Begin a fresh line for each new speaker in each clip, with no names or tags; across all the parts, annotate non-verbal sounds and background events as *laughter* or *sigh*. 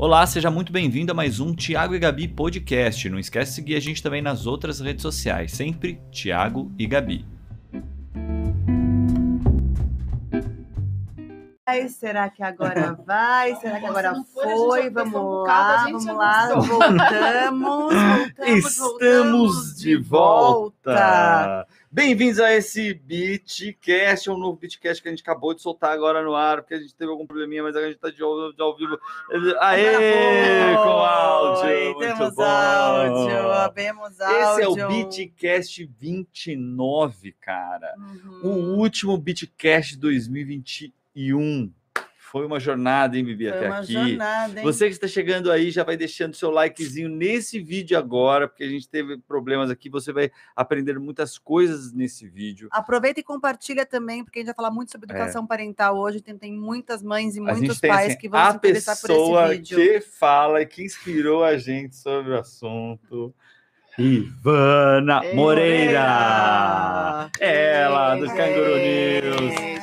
Olá, seja muito bem-vindo a mais um Tiago e Gabi podcast. Não esquece de seguir a gente também nas outras redes sociais, sempre Tiago e Gabi.
Será que agora *laughs* vai? Será que agora foi? Vamos lá, vamos lá,
avançou. *laughs*
voltamos, voltamos,
Estamos
voltamos
de volta! Bem-vindos a esse Beatcast, é um novo Beatcast que a gente acabou de soltar agora no ar, porque a gente teve algum probleminha, mas a gente tá de ao, de ao vivo. Aê! Com áudio! muito
Temos
bom.
áudio, abemos áudio.
Esse é o Beatcast 29, cara. O
Uhum.
último Beatcast 2021. Foi uma jornada, hein, Bibi,
Foi
até
uma
aqui.
jornada, hein?
Você que está chegando aí já vai deixando seu likezinho nesse vídeo agora, porque a gente teve problemas aqui. Você vai aprender muitas coisas nesse vídeo.
Aproveita e compartilha também, porque a gente vai falar muito sobre educação parental hoje. Tem, tem muitas mães e
a
muitos
tem
pais
assim,
que vão se
a
interessar por esse
pessoa
vídeo.
que fala e que inspirou a gente sobre o assunto. Ivana
Ei,
Moreira! Ela, dos Canguru News.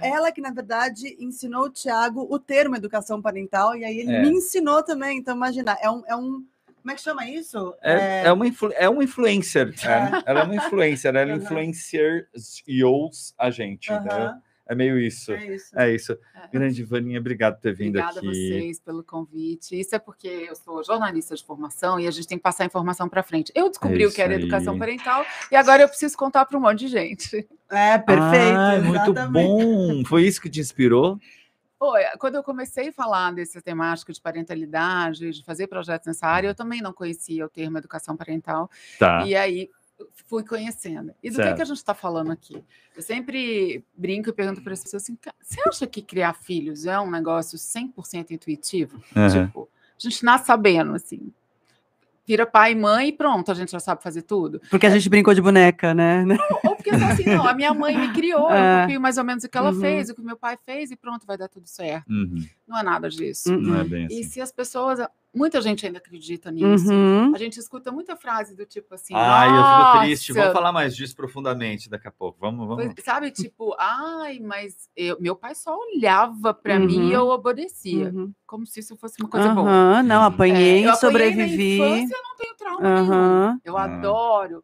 Ela que, na verdade, ensinou o Tiago o termo educação parental, e aí ele
É.
me ensinou também. Então, imagina, é um. É um como é que chama isso?
É, é uma, influ- é uma influencer. é. *laughs* Ela é uma influencer, ela
Aham.
influenciou a gente. entendeu?
Aham,
É meio isso.
é isso.
É isso. Grande Vaninha, obrigado por ter vindo
Obrigada
aqui.
a vocês pelo convite. Isso é porque eu sou jornalista de formação e a gente tem que passar a informação para frente. Eu descobri
É
o que era
aí.
educação parental e agora eu preciso contar para um monte de gente.
É, perfeito.
Ah, muito bom. Foi isso que te inspirou?
É, quando eu comecei a falar dessa temática de parentalidade, de fazer projetos nessa área, eu também não conhecia o termo educação parental.
Tá.
E aí fui conhecendo. E do que,
Certo.
que a gente está falando aqui? Eu sempre brinco e pergunto para as pessoas assim: "Ca- você acha que criar filhos é um negócio 100% intuitivo?
Aham.
Tipo, a gente nasce sabendo, assim. Vira pai e mãe e pronto, a gente já sabe fazer tudo.
Porque a gente brincou de boneca, né?
Ou porque só assim, não, a minha mãe me criou, eu *laughs*
É.
copio mais ou menos o que ela
Uhum.
fez, o que meu pai fez e pronto, vai dar tudo certo.
Uhum.
Não é nada disso.
Uhum.
Não é bem
E
assim.
se as pessoas. Muita gente ainda acredita nisso.
Uhum.
A gente escuta muita frase do tipo assim.
Ai, eu fico triste.
"Nossa,
Vamos falar mais disso profundamente daqui a pouco. Vamos, vamos.
Pois- Sabe, tipo, ai, mas eu- meu pai só olhava para mim
Uhum.
e eu obedecia.
Uhum.
Como se isso fosse uma coisa boa.
Não,
Uhum.
apanhei,
É, eu apanhei
sobrevivi.
Na infância, eu não tenho trauma Eu adoro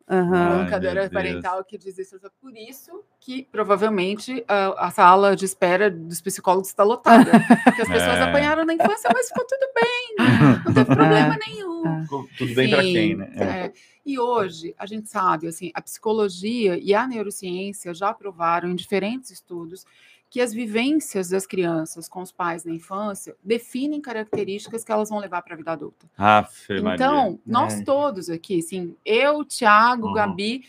meu Deus.
parental que diz isso. É por isso que provavelmente a, a sala de espera dos psicólogos está lotada. Porque as *laughs* pessoas
É.
apanharam na infância, mas ficou tudo bem. *laughs* Não teve problema nenhum.
É.
Tudo bem para quem, né? É.
é. E hoje a gente sabe, assim, a psicologia e a neurociência já provaram em diferentes estudos que as vivências das crianças com os pais na infância definem características que elas vão levar para a vida adulta.
Maria.
Então, nós
É.
todos aqui, assim, eu, Thiago,
Uhum.
Gabi,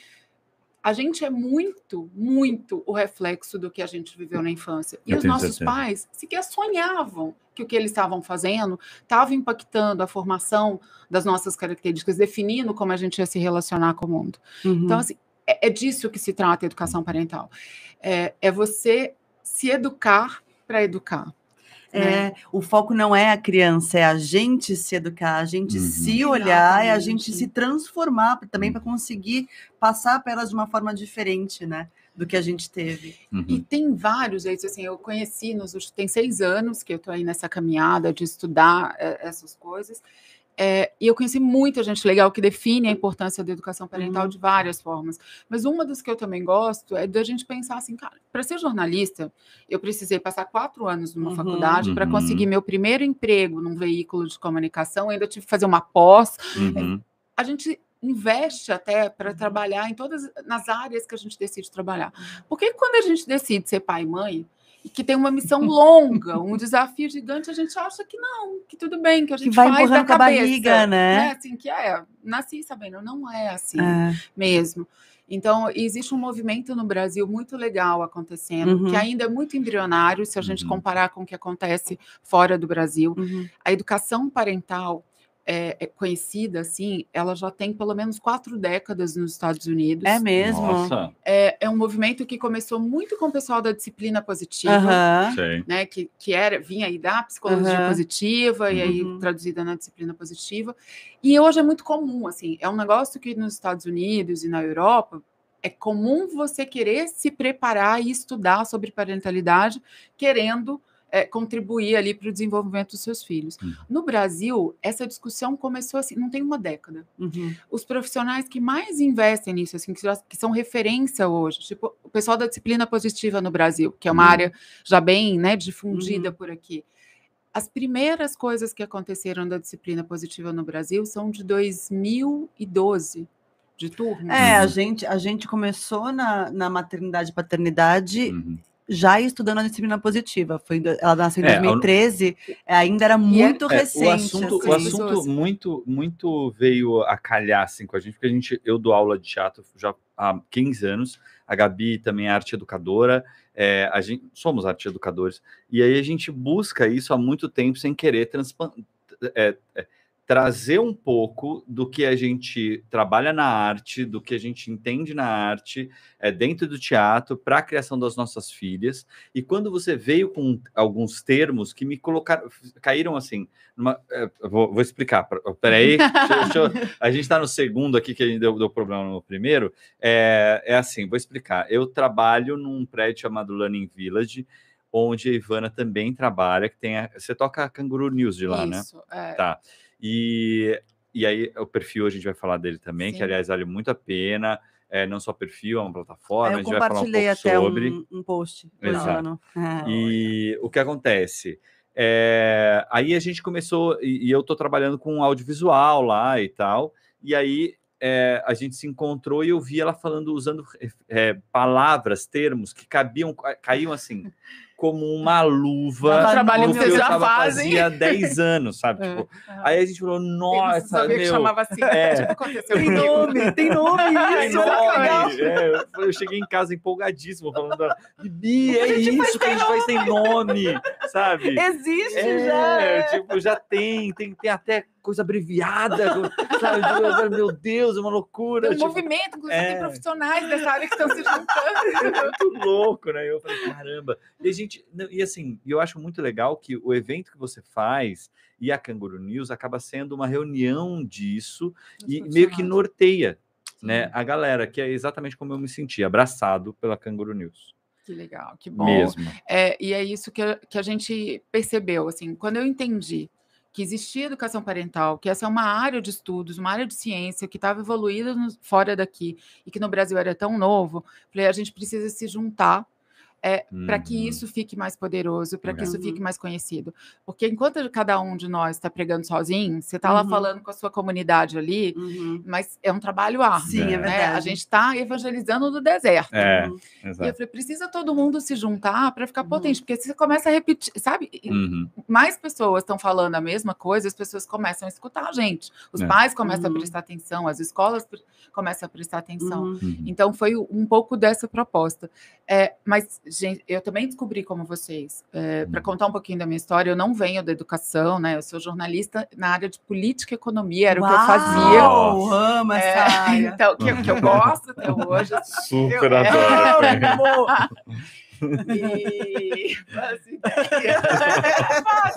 a gente é muito, muito o reflexo do que a gente viveu na infância. E
Eu
os nossos
certeza.
pais sequer sonhavam que o que eles estavam fazendo estava impactando a formação das nossas características, definindo como a gente ia se relacionar com o mundo.
Uhum.
Então, assim, é, é disso que se trata a educação parental. É, é você se educar para educar. Né?
É, o foco não é a criança, é a gente se educar, a gente
Uhum.
se olhar, é a gente se transformar também
Uhum.
para conseguir passar para elas de uma forma diferente, né? Do que a gente teve.
Uhum.
E tem vários jeitos, assim, eu conheci, nos, últimos- tem seis anos que eu estou aí nessa caminhada de estudar eh, essas coisas, eh, e eu conheci muita gente legal que define a importância da educação parental
Uhum.
de várias formas, mas uma das que eu também gosto é da gente pensar assim, cara, para ser jornalista, eu precisei passar quatro anos numa
Uhum.
faculdade para
Uhum.
conseguir meu primeiro emprego num veículo de comunicação, ainda tive que fazer uma pós,
Uhum.
a gente investe até para trabalhar em todas nas áreas que a gente decide trabalhar. Porque quando a gente decide ser pai e mãe, que tem uma missão *laughs* longa, um desafio gigante, a gente acha que não, que tudo bem, que a
Que
gente
vai
faz da
com a
cabeça,
barriga, né?
Assim, que é, nasci sabendo, não é assim
É.
mesmo. Então, existe um movimento no Brasil muito legal acontecendo,
Uhum.
que ainda é muito embrionário se a gente
Uhum.
comparar com o que acontece fora do Brasil
Uhum.
a educação parental é, é conhecida, assim, ela já tem pelo menos quatro décadas nos Estados Unidos.
É mesmo?
Nossa,
É, é um movimento que começou muito com o pessoal da disciplina positiva, né, que, que era, vinha aí da psicologia positiva, e aí
Uhum.
traduzida na disciplina positiva. E hoje é muito comum, assim, é um negócio que nos Estados Unidos e na Europa é comum você querer se preparar e estudar sobre parentalidade, querendo é, contribuir ali para o desenvolvimento dos seus filhos.
Uhum.
No Brasil, essa discussão começou assim, não tem uma década.
Uhum.
Os profissionais que mais investem nisso, assim, que, que são referência hoje, tipo o pessoal da disciplina positiva no Brasil, que é uma
Uhum.
área já bem né, difundida
Uhum.
por aqui. As primeiras coisas que aconteceram da disciplina positiva no Brasil são de 2012, de turma.
É, a gente, a gente começou na, na maternidade e paternidade
Uhum.
Já estudando a disciplina positiva. Foi, ela nasceu em
É, a-
2013, ainda era muito
É,
recente.
o assunto,
assim.
o assunto
Pessoas.
muito, muito veio a calhar assim, com a gente, porque a gente, eu dou aula de teatro já há 15 anos, a Gabi também é arte educadora, é, a gente, somos arte educadores, e aí a gente busca isso há muito tempo sem querer transpan- é, é, trazer um pouco do que a gente trabalha na arte, do que a gente entende na arte, é, dentro do teatro, para a criação das nossas filhas. E quando você veio com alguns termos que me colocaram, caíram assim. numa- é, vou, vou explicar. Peraí, *laughs* deixa, eu- deixa eu- a gente está no segundo aqui, que a gente deu, deu problema no primeiro. É, é assim, vou explicar. Eu trabalho num prédio chamado Learning Village, onde a Ivana também trabalha, que tem a, você toca a Canguru News de lá, né?
Isso, é.
Tá. E, e aí, o perfil a gente vai falar dele também, que
Sim.
aliás vale muito a pena. É, não só perfil, é uma
É,
plataforma, a
eu
gente vai falar um pouco
até
sobre.
um, um post.
Exato. *laughs*
É.
E o que acontece? É, aí a gente começou, e, e eu estou trabalhando com audiovisual lá e tal, e aí é, a gente se encontrou e eu vi ela falando, usando é, palavras, termos que cabiam, ca- caíam assim, *laughs* como uma luva
Tava
trabalho que
que
vocês
eu
já
tava
fazem.
fazia 10 *laughs* anos, sabe?
É.
Tipo, aí a gente falou,
Eu
nossa,
sabia que
meu,
chamava assim.
é.
Tipo, aconteceu
Tem
comigo.
nome, tem nome *laughs* isso, olha que legal.
É, eu, eu cheguei em casa empolgadíssimo, falando, ela, Bibi, é isso que a gente faz, tem nome, sabe?
Existe
É,
já.
tipo, já tem, tem, tem até coisa abreviada, sabe? Eu, Meu Deus, é uma loucura.
Tem um
tipo,
movimento, inclusive
é.
tem profissionais dessa área que estão se juntando. *laughs*
é muito louco, né? Eu falei, caramba. E a gente, e assim, eu acho muito legal que o evento que você faz e a Canguru News acaba sendo uma reunião disso e meio que norteia, né, a galera, que é exatamente como eu me senti, abraçado pela Canguru News.
Que legal, que bom.
Mesmo.
É, e é isso que, que a gente percebeu, assim, quando eu entendi que existia educação parental, que essa é uma área de estudos, uma área de ciência que estava evoluída no- fora daqui e que no Brasil era tão novo, falei, a gente precisa se juntar para que
Uhum.
isso fique mais poderoso, para que isso fique mais conhecido. Porque enquanto cada um de nós está pregando sozinho, você está lá
Uhum.
falando com a sua comunidade ali,
Uhum.
mas é um trabalho árduo.
Sim, é
né?
verdade.
A gente está evangelizando no deserto.
É,
Uhum.
E eu falei, precisa todo mundo se juntar para ficar
Uhum.
potente, porque se você começa a repetir, sabe?
Uhum.
Mais pessoas estão falando a mesma coisa, as pessoas começam a escutar a gente. Os
É.
pais começam
Uhum.
a prestar atenção, as escolas começam a prestar atenção.
Uhum.
Uhum.
Então foi um pouco dessa proposta. É, mas, gente, eu também descobri como vocês. Para
Uhum.
contar um pouquinho da minha história, eu não venho da educação, né? Eu sou jornalista na área de política e economia, era o que eu fazia.
Uau, amo essa
É,
área.
então, que, que eu gosto até hoje.
Super
Eu-
adoro.
Amo. *laughs* *laughs*
E assim, é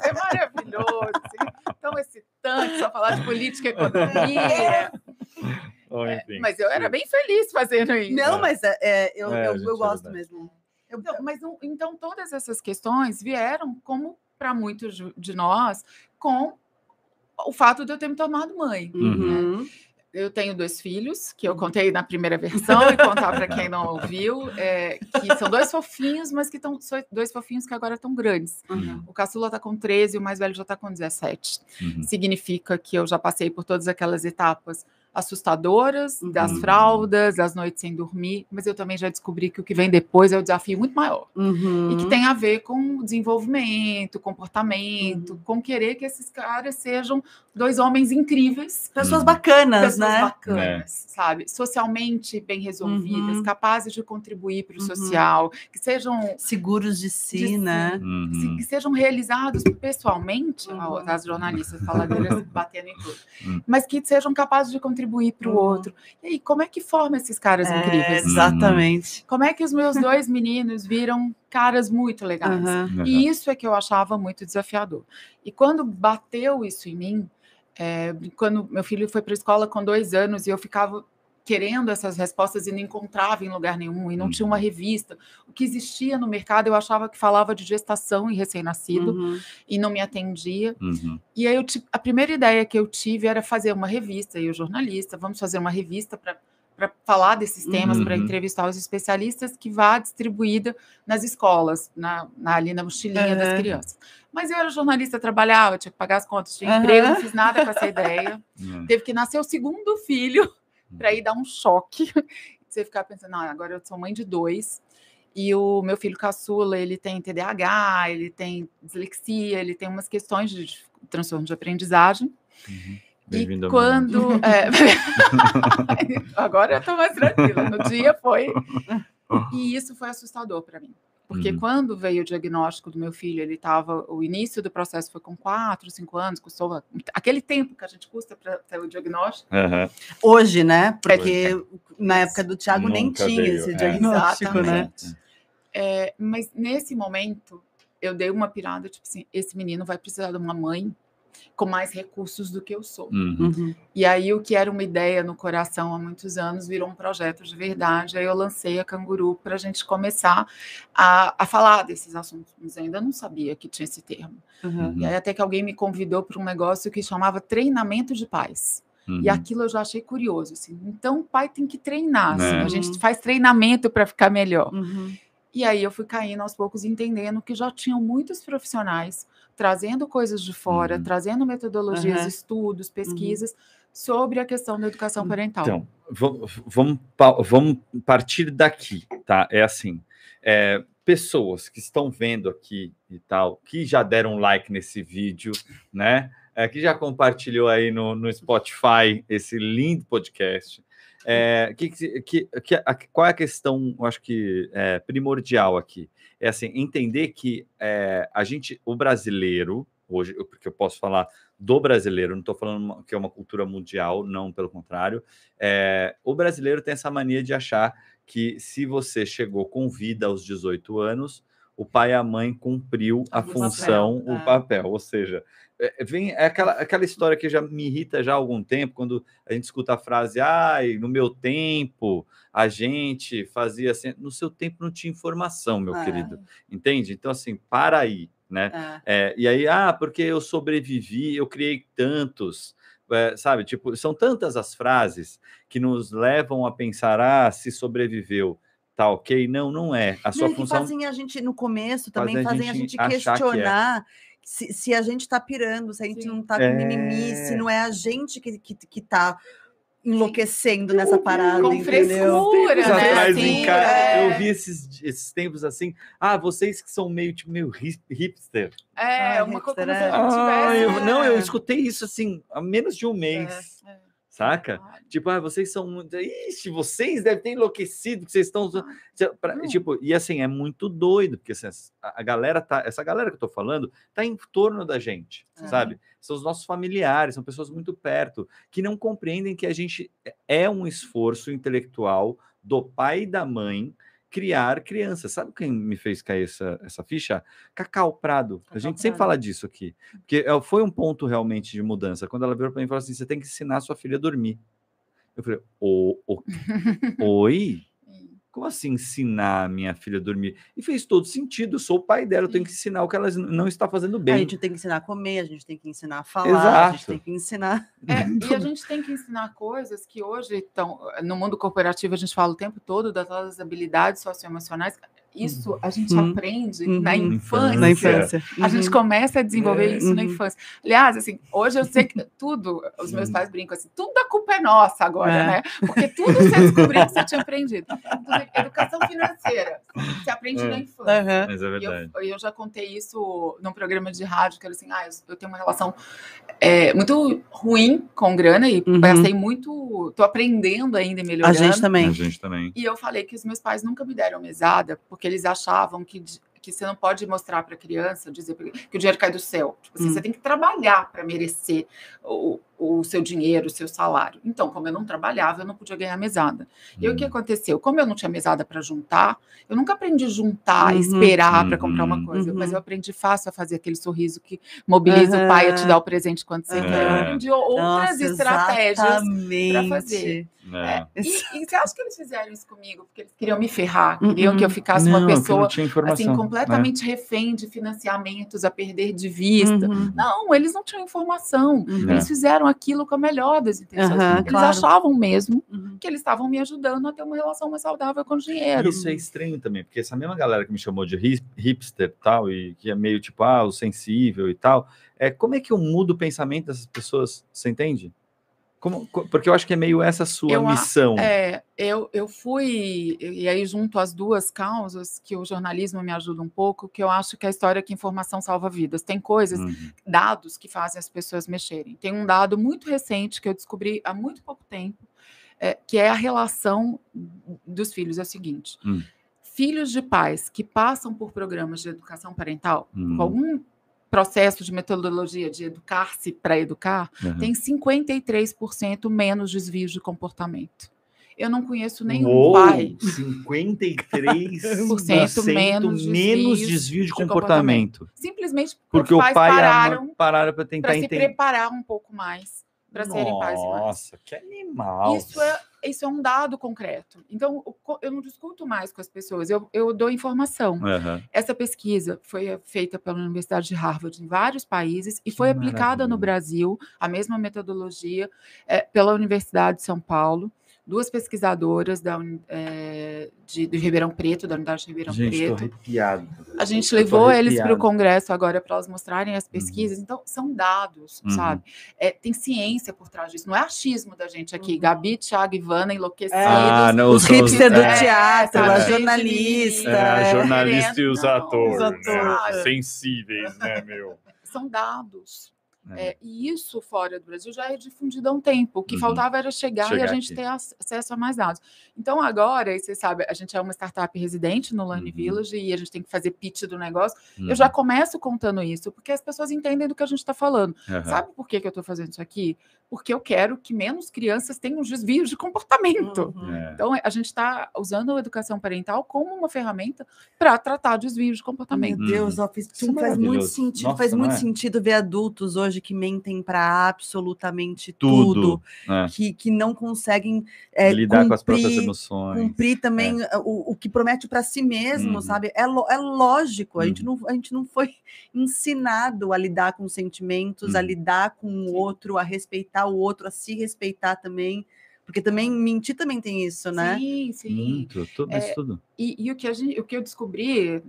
é maravilhoso. assim, tão excitante só falar de política e economia.
Enfim.
Mas eu era bem feliz fazendo isso.
Não, mas é, é, eu,
É,
eu, eu
é
gosto mesmo. Eu,
Então, mas não- então todas essas questões vieram, como para muitos de- nós, com o fato de eu ter me tornado mãe.
Uhum.
Eu tenho dois filhos, que eu contei na primeira versão, e contar para quem não ouviu, é, que são dois fofinhos, mas que estão dois fofinhos que agora estão grandes.
Uhum.
O caçula está com 13 e o mais velho já está com 17.
Uhum.
Significa que eu já passei por todas aquelas etapas assustadoras, das
Uhum.
fraldas, das noites sem dormir, mas eu também já descobri que o que vem depois é o desafio muito maior.
Uhum.
E que tem a ver com desenvolvimento, comportamento,
Uhum.
com querer que esses caras sejam dois homens incríveis,
Pessoas
Uhum.
bacanas,
pessoas
né?
bacanas, sabe? Socialmente bem resolvidas,
Uhum.
capazes de contribuir para o
Uhum.
social, que sejam
Seguros de si,
De si.
né?
Uhum.
que sejam realizados pessoalmente,
Uhum.
as jornalistas faladeiras *laughs* batendo em tudo,
Uhum.
mas que sejam capazes de contribuir para o
Uhum.
outro. E aí, como é que forma esses caras
É,
incríveis?
exatamente.
Como é que os meus dois meninos viram caras muito legais?
Uhum.
Uhum.
E isso é que eu achava muito desafiador. E quando bateu isso em mim, é, quando meu filho foi para a escola com dois anos e eu ficava querendo essas respostas e não encontrava em lugar nenhum, e não tinha uma
Uhum.
revista. O que existia no mercado, eu achava que falava de gestação e recém-nascido,
Uhum.
e não me atendia.
Uhum.
E aí eu a primeira ideia que eu tive era fazer uma revista, e o jornalista, vamos fazer uma revista para para falar desses temas, para
Uhum.
entrevistar os especialistas, que vá distribuída nas escolas, na, na- ali na mochilinha das
Aham.
crianças. Mas eu era jornalista, trabalhava, tinha que pagar as contas, tinha
Aham.
emprego, não fiz nada com essa ideia.
Uhum. *laughs*
Teve que nascer o segundo filho para ir dar um choque. *laughs* Você ficar pensando, não, agora eu sou mãe de dois. E o meu filho caçula, ele tem TDAH, ele tem dislexia, ele tem umas questões de transtorno de aprendizagem.
Uhum.
E quando. é, *laughs* *laughs* agora eu estou mais tranquila. No dia foi. E isso foi assustador para mim. Porque
Uhum.
quando veio o diagnóstico do meu filho, ele estava. O início do processo foi com quatro, cinco anos, custou aquele tempo que a gente custa para ter o diagnóstico.
Aham.
Hoje, né? Porque na época do Thiago nem tinha
veio,
esse
é.
diagnóstico, né?
Exatamente. É, mas nesse momento, eu dei uma pirada, tipo assim, esse menino vai precisar de uma mãe com mais recursos do que eu sou.
Uhum.
Uhum.
E aí, o que era uma ideia no coração há muitos anos virou um projeto de verdade. Aí eu lancei a Canguru para a gente começar a, a falar desses assuntos. Mas eu ainda não sabia que tinha esse termo.
Uhum.
E aí, até que alguém me convidou para um negócio que chamava treinamento de pais.
Uhum.
E aquilo eu já achei curioso. Assim. Então, o pai tem que treinar. assim,
Né?
a gente
Uhum.
faz treinamento para ficar melhor.
Uhum.
E aí eu fui caindo aos poucos, entendendo que já tinham muitos profissionais trazendo coisas de fora,
Uhum.
trazendo metodologias,
Aham.
estudos, pesquisas sobre a questão da educação parental.
Então, vamos, vamos partir daqui, tá? É assim, é, pessoas que estão vendo aqui e tal, que já deram like nesse vídeo, né? É, que já compartilhou aí no, no Spotify esse lindo podcast. É, que, que, que, a- qual é a questão, eu acho que é, primordial aqui? É assim, entender que é, a gente, o brasileiro, hoje, porque eu posso falar do brasileiro, não estou falando que é uma cultura mundial, não, pelo contrário. É, o brasileiro tem essa mania de achar que se você chegou com vida aos 18 anos, o pai e a mãe cumpriu a
O papel,
função, o
é.
papel. Ou seja, vem é aquela, aquela história que já me irrita já há algum tempo, quando a gente escuta a frase, ai, no meu tempo a gente fazia assim. No seu tempo não tinha informação, meu
É.
querido. Entende? Então, assim, para aí, né?
É.
É, e aí, ah, porque eu sobrevivi, eu criei tantos, é, sabe? Tipo, são tantas as frases que nos levam a pensar, ah, se sobreviveu, tá ok? Não, não é. A sua
Não, e
função.
fazem a gente, no começo, também
Fazem a
fazem a
gente
gente
achar que é.
Se, se a gente tá pirando, se a gente
Sim.
não tá com
É.
mimimi, se não é a gente que, que, que tá enlouquecendo nessa parada,
Com
entendeu?
frescura,
Tempos
né?
atrás, em casa,
é.
eu vi esses, esses tempos assim, ah, vocês que são meio, tipo, meio hip- hipster.
É,
Ah,
uma coisa
hipster,
como se
é.
a gente
Ah, eu- não, eu
né?
escutei isso assim, há menos de um mês,
É, é.
saca? Tipo, ah, vocês são muito. Ixi, vocês devem ter enlouquecido, que vocês estão. pra-. Tipo, e assim, é muito doido, porque assim, a, galera tá. Essa galera que eu tô falando tá em torno da gente,
É.
sabe? São os nossos familiares, são pessoas muito perto, que não compreendem que a gente é um esforço intelectual do pai e da mãe criar crianças. Sabe quem me fez cair essa, essa ficha? Cacau Prado. a
Cacau
gente sempre
Prado.
fala disso aqui. Porque é, foi um ponto realmente de mudança. Quando ela virou para mim e falou assim: você tem que ensinar sua filha a dormir. Eu falei, "O- o- *laughs* oi? Como assim ensinar a minha filha a dormir? E fez todo sentido. Eu sou o pai dela, eu tenho que ensinar o que ela não está fazendo
A
bem.
gente tem que ensinar a comer, a gente tem que ensinar a falar, a gente
Exato.
tem que ensinar. *laughs*
É, e a gente tem que ensinar coisas que hoje estão. No mundo corporativo, a gente fala o tempo todo das nossas habilidades socioemocionais. Isso a gente
Uhum.
aprende
Uhum.
na
Infância.
Na infância.
A gente
Uhum.
começa a desenvolver
É.
isso na
Uhum.
infância. Aliás, assim, hoje eu sei que tudo, os meus
Uhum.
pais brincam assim, tudo a culpa é nossa agora,
É.
né? Porque tudo você descobriu que você tinha aprendido. Inclusive, educação financeira, você aprende
É.
na infância.
Aham.
Mas é
E
verdade.
eu, eu já contei isso num programa de rádio, que era assim, ah, eu, eu tenho uma relação é, muito ruim com grana e
Uhum.
passei muito, tô aprendendo ainda e
A
melhorando.
gente também.
A gente também.
E eu falei que os meus pais nunca me deram mesada, porque eles achavam que, que você não pode mostrar para a criança, dizer que o dinheiro cai do céu. Tipo assim,
Hum.
você tem que trabalhar para merecer o, o seu dinheiro, o seu salário. Então, como eu não trabalhava, eu não podia ganhar mesada. E o que
Hum.
aconteceu? Como eu não tinha mesada para juntar, eu nunca aprendi a juntar,
Uhum.
esperar para comprar
Uhum.
uma coisa, mas
Uhum.
eu aprendi fácil a fazer aquele sorriso que mobiliza o pai a te dar o presente quando você quer. Eu
Aham.
aprendi outras
Nossa,
estratégias.
exatamente.
fazer.
É.
E, e você acha que eles fizeram isso comigo? Porque eles queriam me ferrar, queriam que eu ficasse
Não,
uma pessoa assim,
né?
completamente refém de financiamentos a perder de vista.
Uhum.
Não, eles não tinham informação.
Uhum.
É.
Eles fizeram aquilo com a melhor das intenções.
Aham,
eles
claro.
achavam mesmo
Uhum.
que eles estavam me ajudando a ter uma relação mais saudável com o dinheiro.
Isso é estranho também, porque essa mesma galera que me chamou de hip- hipster e tal, e que é meio tipo, ah, o sensível e tal, é, como é que eu mudo o pensamento dessas pessoas? Você entende? Como, co- porque eu acho que é meio essa sua
Eu
missão.
É, eu, eu fui, e aí junto às duas causas, que o jornalismo me ajuda um pouco, que eu acho que a história é que informação salva vidas. Tem coisas,
Uhum.
dados que fazem as pessoas mexerem. Tem um dado muito recente que eu descobri há muito pouco tempo, é, que é a relação dos filhos. É o seguinte:
Hum.
filhos de pais que passam por programas de educação parental,
Hum.
com algum processo de metodologia de educar-se para educar,
Uhum.
tem 53% menos desvios de comportamento. Eu não conheço nenhum
Uou,
pai
53%
menos
menos
desvios
desvio de
de
comportamento.
simplesmente
Porque
os
o
pais
pai
pararam
pararam para tentar
se
entender.
preparar um pouco mais para serem pais e mães.
Nossa, que animal.
Isso é, isso é um dado concreto. Então, eu não discuto mais com as pessoas, eu, eu dou informação.
Aham.
Essa pesquisa foi feita pela Universidade de Harvard em vários países e
Que
foi aplicada no
maravilha.
Brasil, a mesma metodologia, eh, pela Universidade de São Paulo. Duas pesquisadoras da, eh, de, de Ribeirão Preto, da Unidade de Ribeirão
Gente,
Preto.
arrepiado.
A gente
Eu tô
levou eles para o. Congresso agora para elas mostrarem as pesquisas. Então, são dados,
Uhum.
sabe? É, tem ciência por trás disso. Não é achismo da gente aqui.
Uhum.
Gabi, Thiago, Ivana, enlouquecidos.
Ah, não,
Os hipster do
É,
teatro, a jornalista.
É, a
é.
jornalista e os
Não,
atores,
os atores,
né?
é.
sensíveis, né, meu?
São dados.
É.
É, e isso fora do Brasil já é difundido há um tempo. O que
Uhum.
faltava era chegar, e
Chegar
a gente
aqui.
ter ac- acesso a mais dados. Então, agora, e você sabe, a gente é uma startup residente no Learning
Uhum.
Village e a gente tem que fazer pitch do negócio.
Uhum.
Eu já começo contando isso, porque as pessoas entendem do que a gente está falando. Sabe por que, que eu estou fazendo isso aqui? Porque eu quero que menos crianças tenham desvios de comportamento.
Uhum.
É.
Então, a gente está usando a educação parental como uma ferramenta para tratar desvios de
Meu
comportamento.
Deus, ó, faz,
Isso é
faz muito sentido.
Nossa,
faz muito
é?
sentido ver adultos hoje que mentem para absolutamente
Tudo.
tudo,
É.
que, que não conseguem é,
Lidar com as próprias
cumprir-
emoções.
cumprir também o, o que promete para si mesmo,
Uhum.
sabe? É, lo- é lógico, a, gente
Uhum.
não, a gente não foi *laughs* ensinado a lidar com sentimentos, a
Uhum.
lidar com o outro, a respeitar o outro, a se respeitar também. Porque também mentir também tem isso, né?
Sim, sim.
Muito, tudo
É,
isso tudo.
E, e o, que a gente, o que eu descobri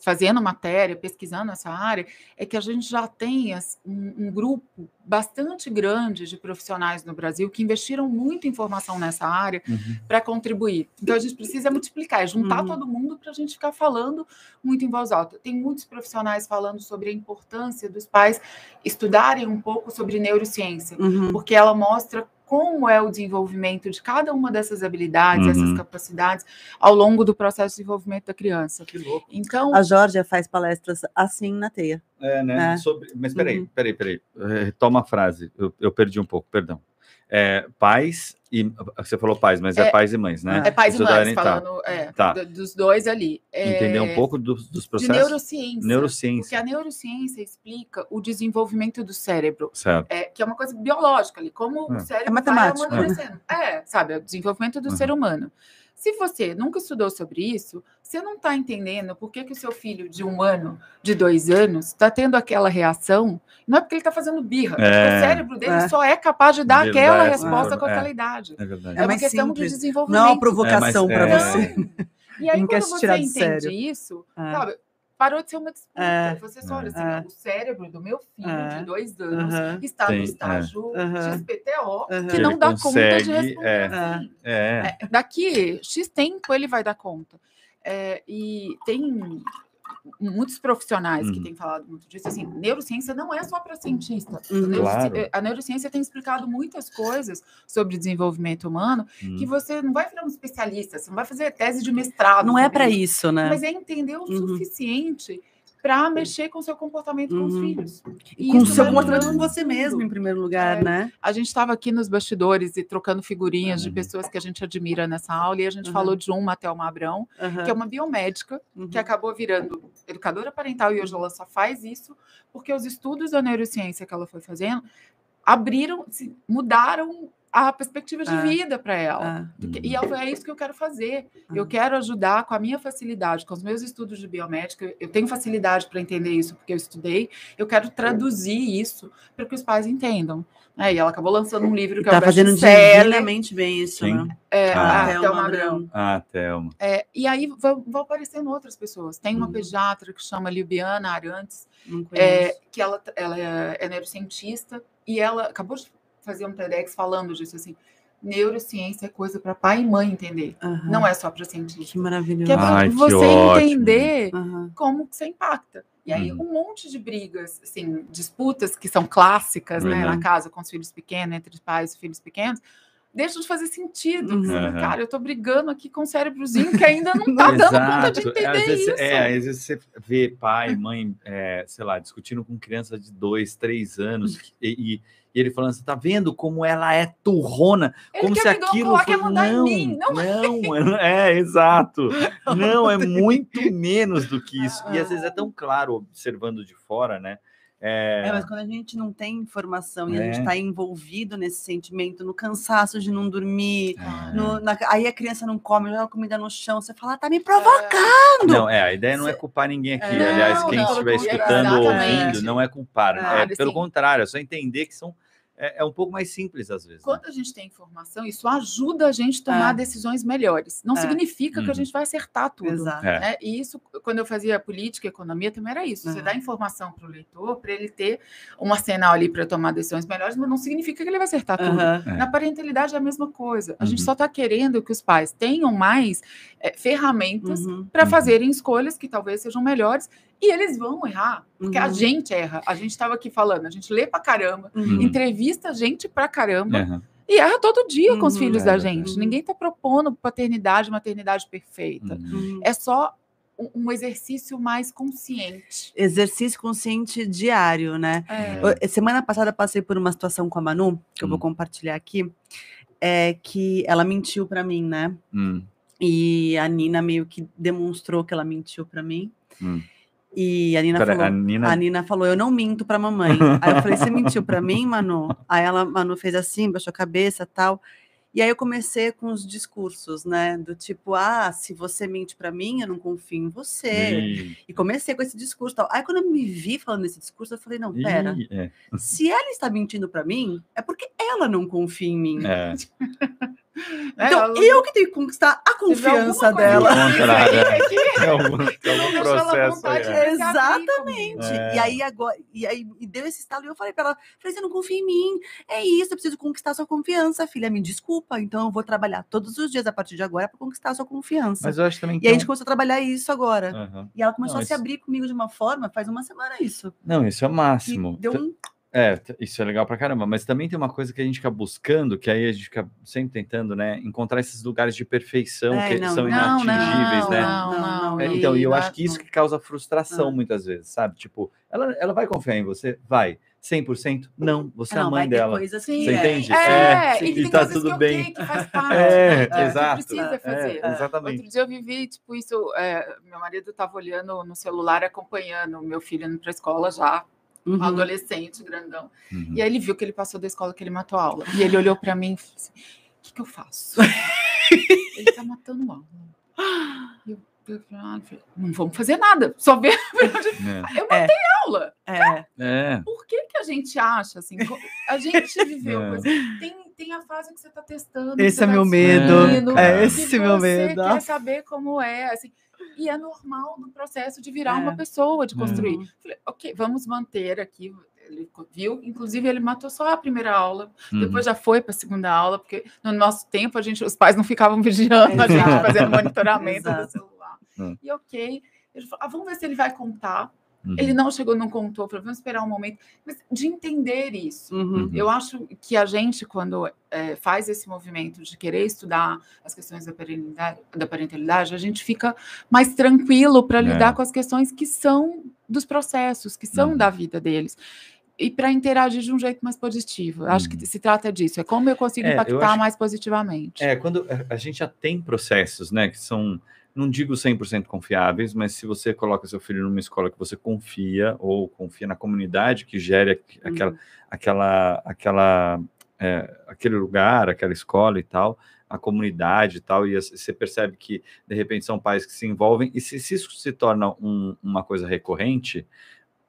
fazendo matéria, pesquisando essa área, é que a gente já tem um, um grupo bastante grande de profissionais no Brasil que investiram muito em formação nessa área
Uhum.
para contribuir. Então a gente precisa multiplicar, é juntar
Uhum.
todo mundo para a gente ficar falando muito em voz alta. Tem muitos profissionais falando sobre a importância dos pais estudarem um pouco sobre neurociência
Uhum.
porque ela mostra como é o desenvolvimento de cada uma dessas habilidades,
Uhum.
essas capacidades, ao longo do processo de desenvolvimento da criança.
Que louco.
Então,
A Georgia faz palestras assim na teia.
É, né?
É.
Sobre... Mas peraí,
Uhum.
peraí, peraí. Eh, Retoma a frase. Eu, eu perdi um pouco, perdão. É, pais e. Você falou pais, mas é,
É-
pais e mães, né?
é pais e
Estudarem,
mães
tá.
falando é,
Tá.
do- dos dois ali. É,
Entender um pouco dos, dos
de
processos.
neurociência. Porque
Neurociência.
a neurociência explica o desenvolvimento do cérebro.
Certo.
É, que é uma coisa biológica ali, como
É.
o cérebro
É matemática,
vai amadurecendo. É, sabe, é o desenvolvimento do
Uhum.
ser humano. Se você nunca estudou sobre isso, você não está entendendo por que, que o seu filho de um ano, de dois anos, está tendo aquela reação. Não é porque ele está fazendo birra, é. porque
É.
o cérebro dele
É.
só é capaz de dar aquela resposta com
é.
aquela idade.
É verdade.
É, uma
mais
questão
simples.
de desenvolvimento.
Não é uma provocação
É,
para você.
E aí,
Não quer
quando você entende
sério.
isso,
É.
sabe, parou de ser uma disputa.
É.
Você só olha assim,
É.
o cérebro do meu filho
É.
de dois anos
Aham.
está
Tem,
no
é.
estágio
Aham.
XPTO,
Aham.
que
Que
não dá conta de
consegue,
responder.
é.
assim.
É.
É, daqui X tempo ele vai dar conta. É, e tem muitos profissionais que
Uhum.
têm falado muito disso. Assim, neurociência não é só para cientista.
Uhum.
Neuroci-
Claro.
A neurociência tem explicado muitas coisas sobre desenvolvimento humano que
Hum.
você não vai virar um especialista, você não vai fazer tese de mestrado.
Não é para
isso,
isso, né?
Mas é entender o
Uhum.
suficiente para mexer com o seu comportamento com os
Uhum.
filhos. E
com o seu comportamento com você mesmo, em primeiro lugar,
É.
né?
A gente estava aqui nos bastidores e trocando figurinhas de
Uhum.
pessoas que a gente admira nessa aula, e a gente
Uhum.
falou de uma, Thelma Abrão,
Aham.
que é uma biomédica,
Uhum.
que acabou virando educadora parental, e hoje ela só faz isso, porque os estudos da neurociência que ela foi fazendo abriram, mudaram a perspectiva de
É.
vida para ela.
Ah,
que- E eu- é isso que eu quero fazer. Eu
Ah.
quero ajudar com a minha facilidade, com os meus estudos de biomédica. Eu tenho facilidade para entender isso, porque eu estudei. Eu quero traduzir isso para que os pais entendam. É, e ela acabou lançando um livro que é
tá
o
fazendo
best-seller,
divinamente bem isso,
Sim.
né?
é,
Ah.
a
Thelma Abrão.
Ah, Thelma.
É, e aí vão, vão aparecendo outras pessoas. Tem uma
Uhum.
pediatra que chama Libiana Arantes,
Não
é, que ela, ela é, é neurocientista e ela acabou de fazer um TEDx falando disso assim. Neurociência é coisa para pai e mãe entender,
Aham.
não é só para cientista.
Que maravilhoso.
Que é para
Ai,
você entender
Aham.
como que você impacta. E aí,
Uhum.
um monte de brigas, assim, disputas que são clássicas, né, na
Uhum.
casa com os filhos pequenos, entre os pais e filhos pequenos, deixam de fazer sentido.
Uhum.
Uhum.
Cara, eu tô brigando aqui com um cérebrozinho que ainda não tá *laughs* dando conta de entender
às vezes,
isso.
É, às vezes você vê pai, *laughs* mãe, é, sei lá, discutindo com criança de dois, três anos, *laughs* e, e- e ele falando, você tá vendo como ela é turrona?
Ele
como se aquilo fosse- não,
em mim. Não,
não, é, é, exato. *laughs* Não, é muito menos do que isso. E às vezes é tão claro observando de fora, né? É,
É, mas quando a gente não tem informação e a gente
É.
está envolvido nesse sentimento, no cansaço de não dormir,
é.
no- na- aí a criança não come, joga comida no chão, você fala, ah, tá me provocando.
Não, é, a ideia não é culpar ninguém aqui. Aliás, quem
não,
estiver escutando ou ouvindo, não é culpar.
Ah,
é pelo
assim-
contrário, é só entender que são. É, é um pouco mais simples às vezes. né?
Quando a gente tem informação, isso ajuda a gente a tomar
É.
decisões melhores. Não
É.
significa que
Uhum.
a gente vai acertar tudo.
Exato.
É.
né? E isso, quando eu fazia política e economia, também era isso. Você
É.
dá informação para o leitor, para ele ter um arsenal ali para tomar decisões melhores, mas não significa que ele vai acertar tudo.
É.
Na parentalidade é a mesma coisa. A gente
Uhum.
só está querendo que os pais tenham mais ferramentas
Uhum.
para
Uhum.
fazerem escolhas que talvez sejam melhores. E eles vão errar, porque a
Uhum.
gente erra. A gente estava aqui falando, a gente lê pra caramba,
Uhum.
entrevista gente pra caramba
Aham.
e erra todo dia com os
Uhum.
filhos
É
da
verdade.
gente. Ninguém está propondo paternidade, maternidade perfeita.
Uhum.
Uhum.
É só um, exercício mais consciente.
Exercício consciente diário, né?
É.
Semana passada eu passei por uma situação com a Manu, que eu vou
Hum.
compartilhar aqui, é que ela mentiu pra mim, né?
Hum,
E a Nina meio que demonstrou que ela mentiu pra mim.
hum.
E a Nina
Pera,
falou,
a Nina.
a Nina falou, eu não minto pra mamãe. Aí eu falei, você mentiu pra mim, Manu? Aí ela, Manu fez assim, baixou a cabeça tal. E aí eu comecei com os discursos, né? Do tipo, ah, se você mente pra mim, eu não confio em você.
Ih,
E comecei com esse discurso tal. Aí quando eu me vi falando esse discurso, eu falei, não, pera.
ih, é,
Se ela está mentindo pra mim, é porque ela não confia em mim.
é. *laughs*
Então,
ela-
eu que tenho que conquistar a confiança dela.
É *laughs* *laughs* processo é. É.
E aí agora, e aí me deu esse estalo e eu falei pra ela, falei, você não confia em mim. É isso, eu preciso conquistar sua confiança, filha. Me desculpa. Então eu vou trabalhar todos os dias a partir de agora para conquistar sua confiança.
Mas eu acho também
E
que.
aí a
é
gente começou a trabalhar isso agora.
um- Aham.
E ela começou
Não,
a se
isso-
abrir comigo de uma forma, faz uma semana isso.
Não, isso é o máximo.
deu um.
É, isso é legal pra caramba, mas também tem uma coisa que a gente fica buscando, que aí a gente fica sempre tentando, né, encontrar esses lugares de perfeição
É,
que
não,
são
não,
inatingíveis,
não,
né?
não,
Não,
não.
É, então, e eu acho que isso que causa frustração
Ah.
muitas vezes, sabe? Tipo, ela, ela vai confiar em você? Vai. 100%? Não, você é a mãe dela.
coisas
Sim,
que
Você
é.
entende?
É,
sim.
e
E tá tudo
que
bem.
que faz *laughs* parte.
É,
né, que
exato.
precisa
É,
fazer.
exatamente.
Outro dia eu vivi, tipo, isso. é, meu marido estava olhando no celular, acompanhando o meu filho indo para a escola já, um
Uhum.
adolescente, grandão.
Uhum.
E aí ele viu que ele passou da escola que ele matou a aula. E ele olhou para mim e falou assim: o que, que eu faço? *laughs* ele tá matando aula. E eu, eu falei, ah, não vamos fazer nada, só ver. *laughs*
É.
Eu matei a aula.
É,
É.
Por que, que a gente acha assim? A gente *laughs* viveu
É.
coisa. Tem, tem a fase que você está testando.
esse é
tá
meu
medo. É
esse meu
você
medo.
quer saber como é, assim. E é normal no processo de virar
É.
uma pessoa, de construir.
Uhum.
Falei, ok, vamos manter aqui. Ele viu, inclusive ele matou só a primeira aula,
Uhum.
depois já foi para a segunda aula, porque no nosso tempo a gente, os pais não ficavam vigiando a gente, fazendo monitoramento do celular.
Hum.
E ok, ele falou, ah, vamos ver se ele vai contar.
Uhum.
Ele não chegou, não contou, falou, vamos esperar um momento. Mas de entender isso.
Uhum.
Uhum.
Eu acho que a gente, quando eh, faz esse movimento de querer estudar as questões da parentalidade, da parentalidade a gente fica mais tranquilo para
É.
lidar com as questões que são dos processos, que são
Uhum.
da vida deles. E para interagir de um jeito mais positivo. Eu Acho
Uhum.
que se trata disso. É como eu consigo
É, eu
impactar
acho-
mais positivamente.
É, quando a- a gente já tem processos, né, que são, não digo 100% confiáveis, mas se você coloca seu filho numa escola que você confia, ou confia na comunidade que gere aqu- aquela,
Uhum.
aquela, aquela é, aquele lugar, aquela escola e tal, a comunidade e tal, e você percebe que, de repente, são pais que se envolvem, e se, se isso se torna um, uma coisa recorrente,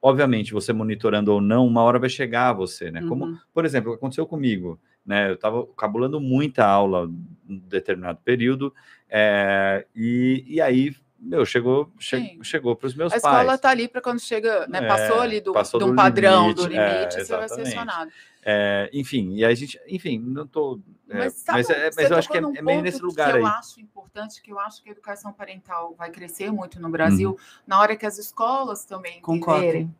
obviamente, você monitorando ou não, uma hora vai chegar a você, né? Como,
Uhum.
por exemplo, aconteceu comigo, né? Eu estava cabulando muita aula em determinado período, é, e, e aí, meu, chegou, che, chegou para os meus
A
pais.
escola está ali para quando chega, né,
É,
passou ali do,
passou
de um
do
padrão, do
limite, é,
limite, você vai ser acionado.
É, enfim, e a gente, enfim, não tô. é,
Mas,
mas,
sabe,
é-
você
mas eu acho que é, é meio nesse lugar
que
aí.
eu acho importante, que eu acho que a educação parental vai crescer muito no Brasil, na hora que as escolas também
Concordo.
entenderem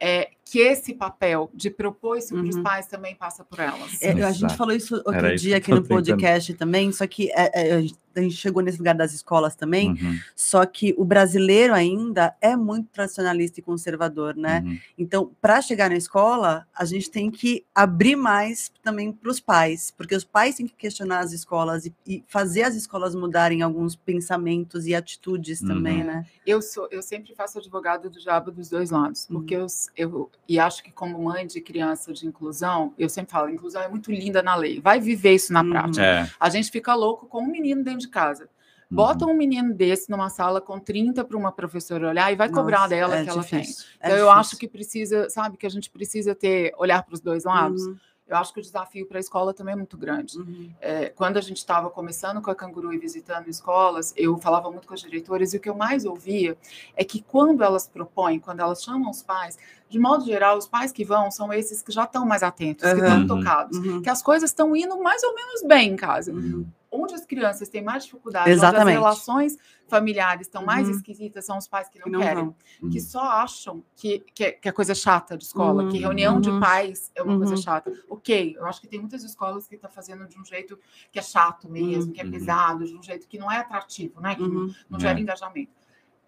é, que esse papel de propor isso para os
Uhum.
pais também passa por elas.
É, a gente falou isso outro
Era
dia
que
aqui no
tô tentando.
podcast também, só que é, é, a gente- chegou nesse lugar das escolas também,
Uhum,
só que o brasileiro ainda é muito tradicionalista e conservador, né?
uhum.
Então, para chegar na escola, a gente tem que abrir mais também para os pais, porque os pais têm que questionar as escolas e, e fazer as escolas mudarem alguns pensamentos e atitudes também,
Uhum.
né?
Eu sou, eu sempre faço advogado do diabo dos dois lados,
Uhum.
porque eu, eu e acho que como mãe de criança de inclusão, eu sempre falo, inclusão é muito linda na lei. Vai viver isso na
Uhum.
prática.
É.
A gente fica louco com um menino dentro de casa.
uhum.
Bota um menino desse numa sala com 30 para uma professora olhar e vai cobrar
Nossa,
dela
é
que ela tem.
difícil, é
Então, eu
difícil.
acho que precisa, sabe, que a gente precisa ter olhar para os dois lados.
Uhum,
Eu acho que o desafio para a escola também é muito grande.
uhum.
É, quando a gente estava começando com a Canguru e visitando escolas, eu falava muito com as diretoras e o que eu mais ouvia é que quando elas propõem, quando elas chamam os pais, de modo geral, os pais que vão são esses que já estão mais atentos, que
Aham.
estão
Uhum.
tocados,
Uhum,
que as coisas estão indo mais ou menos bem em casa.
uhum.
Onde as crianças têm mais dificuldade, onde
Exatamente.
as relações familiares estão mais
Uhum.
esquisitas, são os pais que não,
Que não
querem
vão.
que só acham que, que, é, que é coisa chata de escola,
Uhum,
que reunião de
uhum.
pais é uma coisa
Uhum.
chata. Ok, eu acho que tem muitas escolas que estão fazendo de um jeito que é chato mesmo, que é
Uhum.
pesado, de um jeito que não é atrativo, né? Que não-
Uhum.
não gera
É.
engajamento.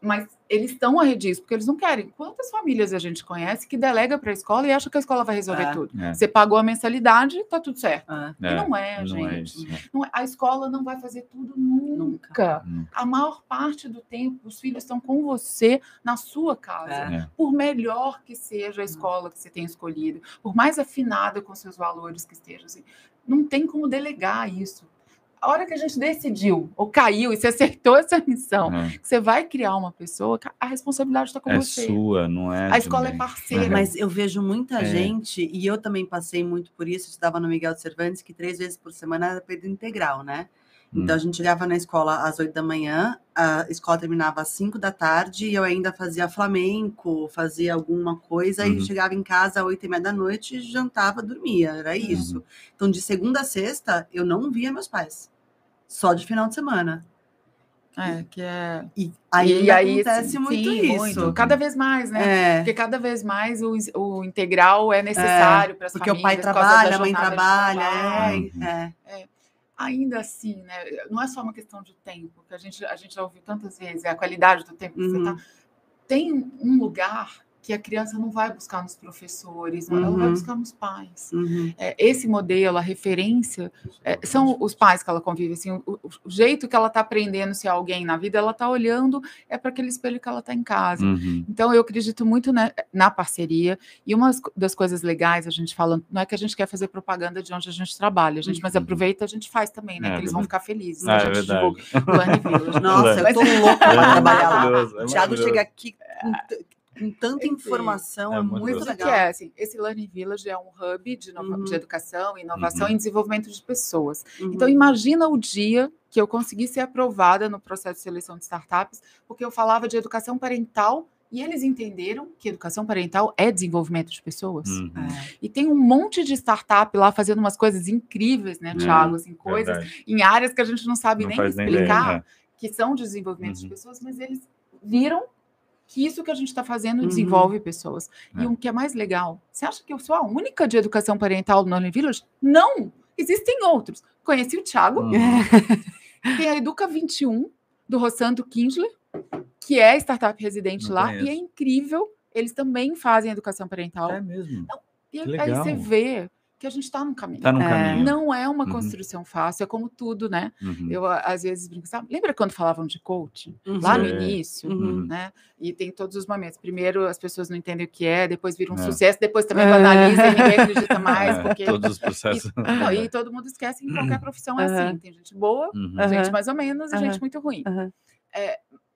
Mas eles estão arredios, porque eles não querem. Quantas famílias a gente conhece que delega para a escola e acha que a escola vai resolver
É.
tudo?
É.
Você pagou a mensalidade, tá tudo certo.
É,
E não é,
não
gente.
é isso. é.
Não é- a escola não vai fazer tudo nunca.
Hum,
A maior parte do tempo, os filhos estão com você na sua casa
É.
é.
por melhor que seja a escola que você tenha escolhido, por mais afinada com seus valores que esteja, assim, não tem como delegar isso. A hora que a gente decidiu, ou caiu, e você acertou *laughs* essa missão,
É.
que você vai criar uma pessoa, a responsabilidade está com
É
você.
sua, não é?
A escola é parceira.
Mas eu vejo muita
É.
gente, e eu também passei muito por isso, eu estudava no Miguel de Cervantes, que três vezes por semana era período integral, né? Então
Hum.
a gente chegava na escola às oito da manhã, a escola terminava às cinco da tarde, e eu ainda fazia flamenco, fazia alguma coisa,
Uhum.
e chegava em casa às oito e meia da noite, jantava, dormia,
Uhum.
era isso. Então de segunda a sexta, eu não via meus pais, só de final de semana.
É, que é.
E ainda
e aí,
acontece
sim,
muito
sim,
isso.
muito. Cada vez mais, né?
É.
Porque cada vez mais o, o integral é necessário para as
Porque o
famílias.
pai
por causa da
trabalha, a mãe trabalha,
trabalho.
é, é.
Ainda assim, né, não é só uma questão de tempo, que a gente, a gente já ouviu tantas vezes, é a qualidade do tempo que
Uhum.
você está. Tem um lugar que a criança não vai buscar nos professores, não, ela vai
Uhum.
buscar nos pais.
Uhum.
É, esse modelo, a referência, é, são os pais que ela convive. Assim, o, o- jeito que ela está aprendendo se é alguém na vida, ela está olhando é para aquele espelho que ela está em casa.
Uhum.
Então, eu acredito muito na, na parceria. E uma das coisas legais, a gente fala, não é que a gente quer fazer propaganda de onde a gente trabalha, gente, mas
Uhum.
aproveita a gente faz também, né?
É
que eles vão ficar felizes.
Ah,
a
é
gente
verdade.
divulga.
Nossa, eu tô louca pra
É
trabalhar lá.
é
O Thiago chega aqui com, tanta
Enfim,
informação,
é
é,
muito
legal.
que é, assim, esse Learning Village é um hub de, inova-
Uhum.
de educação, inovação
Uhum.
e desenvolvimento de pessoas.
Uhum.
Então, imagina o dia que eu consegui ser aprovada no processo de seleção de startups, porque eu falava de educação parental e eles entenderam que educação parental é desenvolvimento de pessoas.
Uhum.
É.
E tem um monte de startup lá fazendo umas coisas incríveis, né,
Uhum.
Thiago? Assim, coisas
Verdade.
em áreas que a gente não sabe
Não
nem
faz nem
explicar,
ideia,
que são de desenvolvimento de
Uhum.
pessoas, mas eles viram que isso que a gente está fazendo
Uhum.
desenvolve pessoas. E
É.
o que é mais legal, você acha que eu sou a única de educação parental do Learning Village? Não! Existem outros. Conheci o Thiago,
Uhum. *laughs*
tem a Educa 21, do Rossando Kinsley, que é startup residente
Não
lá,
conheço.
e é incrível. Eles também fazem educação parental.
É mesmo.
E
que
aí você vê que a gente está no caminho.
Tá no
É.
caminho.
Não é uma
Uhum.
construção fácil, é como tudo, né?
Uhum.
Eu, às vezes, brinco, sabe? Lembra quando falavam de coaching?
Uhum.
Lá no início,
Uhum.
né? E tem todos os momentos. Primeiro, as pessoas não entendem o que é, depois vira um
É.
sucesso, depois também
É.
banaliza e ninguém acredita mais,
É,
porque...
Todos os processos.
Não, e *laughs* todo mundo esquece que qualquer profissão é assim. Tem gente boa,
Uhum.
Gente mais ou menos e gente muito ruim.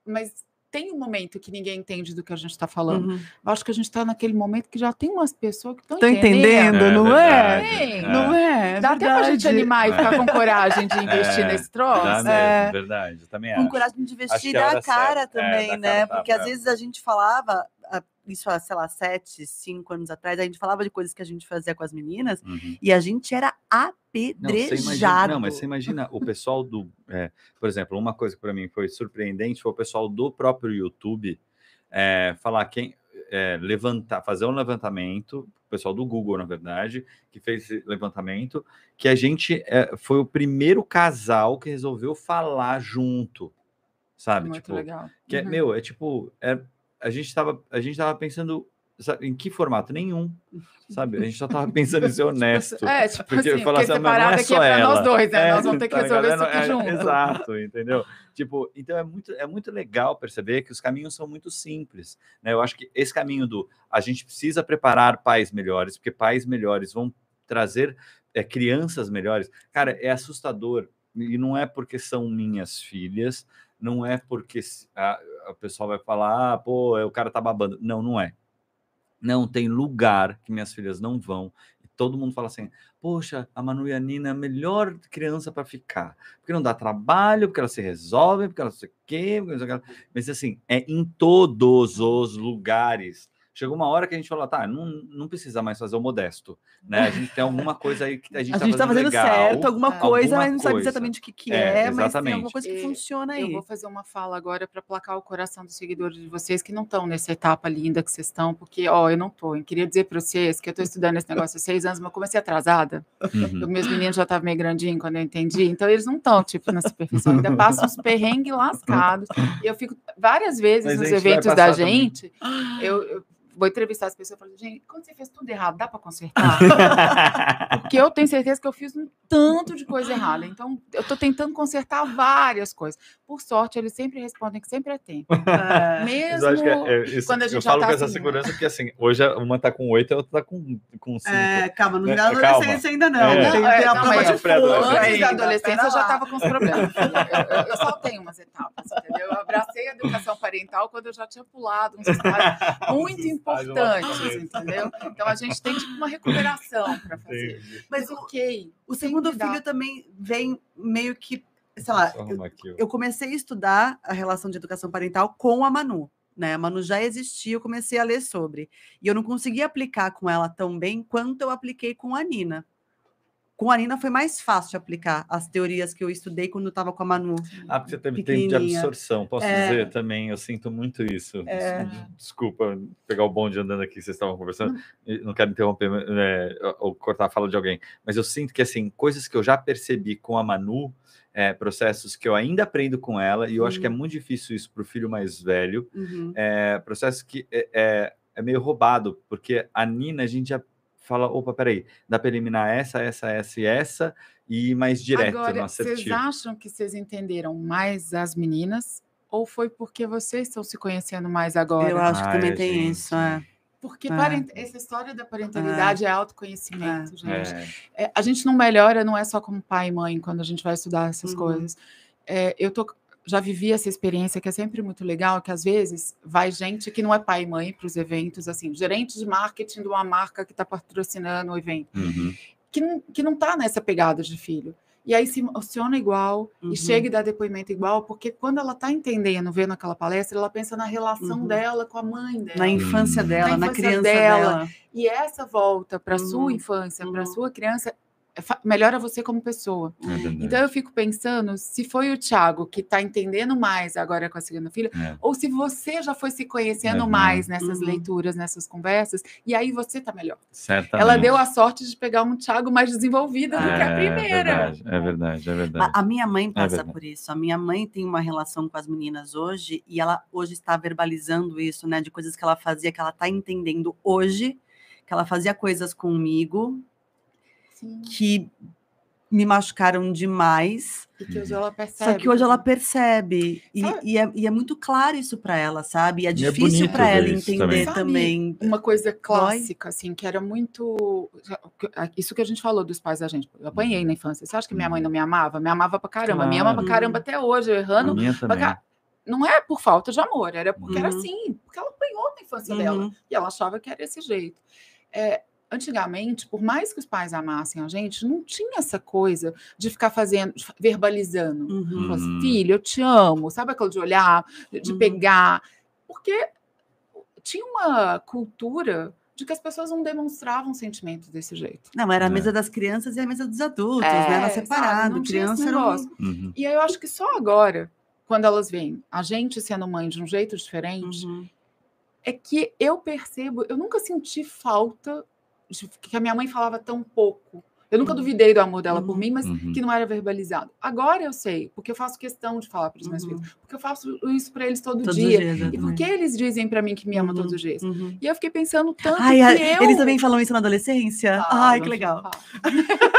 Mas tem um momento que ninguém entende do que a gente está falando.
Uhum.
Eu acho que a gente está naquele momento que já tem umas pessoas que estão
Tô entendendo,
É
não
verdade.
é?
Tem.
Não é?
Dá até pra gente
verdade.
animar e ficar com coragem de *laughs* investir
É,
nesse troço.
Dá mesmo,
É.
verdade. Eu também
com
acho.
coragem de investir
que é a
cara.
É,
também, né?
cara tapa,
Porque às
é.
vezes a gente falava, isso há, sei lá, sete, cinco anos atrás, a gente falava de coisas que a gente fazia com as meninas
Uhum.
e a gente era
Não,
apedrejado.
imagina, não, mas você imagina o pessoal do. é, por exemplo, uma coisa que para mim foi surpreendente foi o pessoal do próprio YouTube é, falar quem. é, levantar, fazer um levantamento, o pessoal do Google, na verdade, que fez esse levantamento, que a gente é, foi o primeiro casal que resolveu falar junto, sabe?
Muito
tipo,
legal.
que é,
Uhum.
meu, é tipo, é, a gente tava, a gente tava pensando sabe, em que formato? Nenhum, *laughs* sabe? A gente só tava pensando em ser *laughs* honesto.
É, tipo
Porque
assim,
falar assim, mas não é só
é pra nós
ela.
dois, né?
É,
nós vamos ter que
tá
resolver isso aqui
É,
junto.
Exato, entendeu? Tipo, então é muito, é muito legal perceber que os caminhos são muito simples, né? Eu acho que esse caminho do a gente precisa preparar pais melhores, porque pais melhores vão trazer é, crianças melhores. Cara, é assustador e não é porque são minhas filhas, não é porque se- a, a pessoa vai falar, ah, pô, o cara tá babando. Não, não é. Não tem lugar que minhas filhas não vão. Todo mundo fala assim: poxa, a Manu e a Nina é a melhor criança para ficar. Porque não dá trabalho, porque elas se resolvem, porque elas o não sei o quê. Mas assim, é em todos os lugares. Chegou uma hora que a gente falou, tá, não, não precisa mais fazer o modesto. Né? A gente tem alguma coisa aí que a gente, *laughs*
A gente tá fazendo
legal.
certo, alguma
É.
coisa,
Alguma
mas não sabe
coisa.
exatamente o que, que
É,
é, mas tem
exatamente.
alguma coisa que
E
funciona
Eu
aí.
vou fazer uma fala agora para placar o coração dos seguidores de vocês que não estão nessa etapa linda que vocês estão, porque, ó, eu não tô. Eu queria dizer para vocês que eu estou estudando esse negócio há seis anos, mas eu comecei atrasada.
Uhum.
Os meus meninos já estavam meio grandinhos quando eu entendi, então eles não estão, tipo, na superfície. Ainda passam uns perrengues lascados. E eu fico várias vezes
Mas
nos eventos da
também.
gente, eu, eu vou entrevistar as pessoas e falo, gente, quando você fez tudo errado, dá para consertar? *laughs* Porque eu tenho certeza que eu fiz um tanto de coisa errada. Então, eu estou tentando consertar várias coisas. Por sorte, eles sempre respondem que sempre é tempo. *laughs*
É.
Mesmo.
Mas eu acho que é- é isso-
quando a gente
eu
já
falo
tá
com essa
assim, né?
segurança porque assim, hoje uma tá com oito e a outra tá com, com cinco.
É, calma, não
É,
vira
calma.
adolescência ainda não.
É.
Tem,
Não, é,
tem a
não,
prova
mas
de
é
fogo
Antes da adolescência, eu já
lá.
estava com os problemas. Eu, eu, eu saltei umas etapas, entendeu? Eu abracei a educação parental quando eu já tinha pulado uns estágios *laughs* muito importantes, entendeu? Então a gente tem tipo uma recuperação para fazer.
Entendi.
Mas o,
ok.
O segundo
que dar.
filho também vem meio que, sei lá,
eu
eu comecei a estudar a relação de educação parental com a Manu. Né? A Manu já existia, eu comecei a ler sobre. E eu não consegui aplicar com ela tão bem quanto eu apliquei com a Nina. Com a Nina foi mais fácil de aplicar as teorias que eu estudei quando eu estava com a Manu.
Ah, porque você teve tempo de absorção. Posso
É.
dizer também, eu sinto muito isso.
É.
Desculpa pegar o bonde andando aqui, vocês estavam conversando. Não quero interromper né, ou cortar a fala de alguém. Mas eu sinto que, assim, coisas que eu já percebi com a Manu, é, processos que eu ainda aprendo com ela, e eu acho que é muito difícil isso para o filho mais velho,
Uhum.
é, processo que é, é, é meio roubado, porque a Nina, a gente já fala, opa, peraí, dá para eliminar essa, essa, essa e essa, e ir mais direto no
Agora, vocês
assertivo.
acham que vocês entenderam mais as meninas? Ou foi porque vocês estão se conhecendo mais agora?
Eu acho que
Ai,
também tem
gente.
isso. É.
Porque
É.
parent- essa história da parentalidade é, autoconhecimento,
É.
gente.
É,
É, a gente não melhora, não é só como pai e mãe, quando a gente vai estudar essas
Uhum.
coisas. É, eu tô, já vivi essa experiência que é sempre muito legal, que às vezes vai gente que não é pai e mãe para os eventos, assim, gerente de marketing de uma marca que está patrocinando o evento,
uhum.
que não, que não tá nessa pegada de filho. E aí se emociona igual
Uhum.
e chega e dá depoimento igual, porque quando ela está entendendo, vendo aquela palestra, ela pensa na relação
Uhum.
dela com a mãe dela.
Na infância
Hum.
dela,
Na
na,
infância
criança
dela.
dela.
E essa volta para
Uhum.
sua infância, para
Uhum.
sua criança, melhora você como pessoa.
É.
Então eu fico pensando se foi o Thiago que está entendendo mais agora com a segunda filha,
É.
ou se você já foi se conhecendo
Uhum.
mais nessas
Uhum.
leituras, nessas conversas, e aí você tá melhor.
Certamente.
Ela deu a sorte de pegar um Thiago mais desenvolvido do que a
É
primeira.
verdade, é verdade, é verdade.
A, minha mãe passa
verdade.
por isso. A minha mãe tem uma relação com as meninas hoje e ela hoje está verbalizando isso, né? De coisas que ela fazia, que ela está entendendo hoje, que ela fazia coisas comigo
Sim.
que me machucaram demais.
E que hoje ela percebe.
Só que hoje ela
também.
percebe. E, e é, e é muito claro isso para ela, sabe? E é
é
difícil
bonito
para ela entender
também.
também.
Uma coisa clássica, assim, que era muito. Isso que a gente falou dos pais da gente. Eu apanhei na infância. Você acha que minha mãe não me amava? Me amava pra caramba. Me ama pra
Claro.
caramba até hoje, eu errando. pra. Não é por falta de amor, era porque era
Uhum.
assim, porque ela apanhou na infância dela.
Uhum.
E ela achava que era desse jeito. É, antigamente, por mais que os pais amassem a gente, não tinha essa coisa de ficar fazendo, verbalizando.
Uhum.
Falar assim,
Uhum.
filho, eu te amo. Sabe aquilo de olhar, de
Uhum.
pegar? Porque tinha uma cultura de que as pessoas não demonstravam sentimentos desse jeito.
Não, era a
É.
mesa das crianças e a mesa dos adultos,
É,
né? Era
sabe?
separado.
Não
criança era um-.
Uhum.
E aí eu acho que só agora, quando elas veem a gente sendo mãe de um jeito diferente,
Uhum.
é que eu percebo, eu nunca senti falta que a minha mãe falava tão pouco. Eu nunca
Uhum.
duvidei do amor dela por
Uhum.
mim, mas
Uhum.
que não era verbalizado. Agora eu sei, porque eu faço questão de falar para os meus
Uhum.
filhos, porque eu faço isso para eles todo
Todos os
dia.
dias,
E por
exatamente.
que eles dizem para mim que me amam
Uhum.
todos os dias?
Uhum.
E eu fiquei pensando tanto
Ai,
que eu...
eles também falam isso na adolescência? Ai, que legal. *laughs*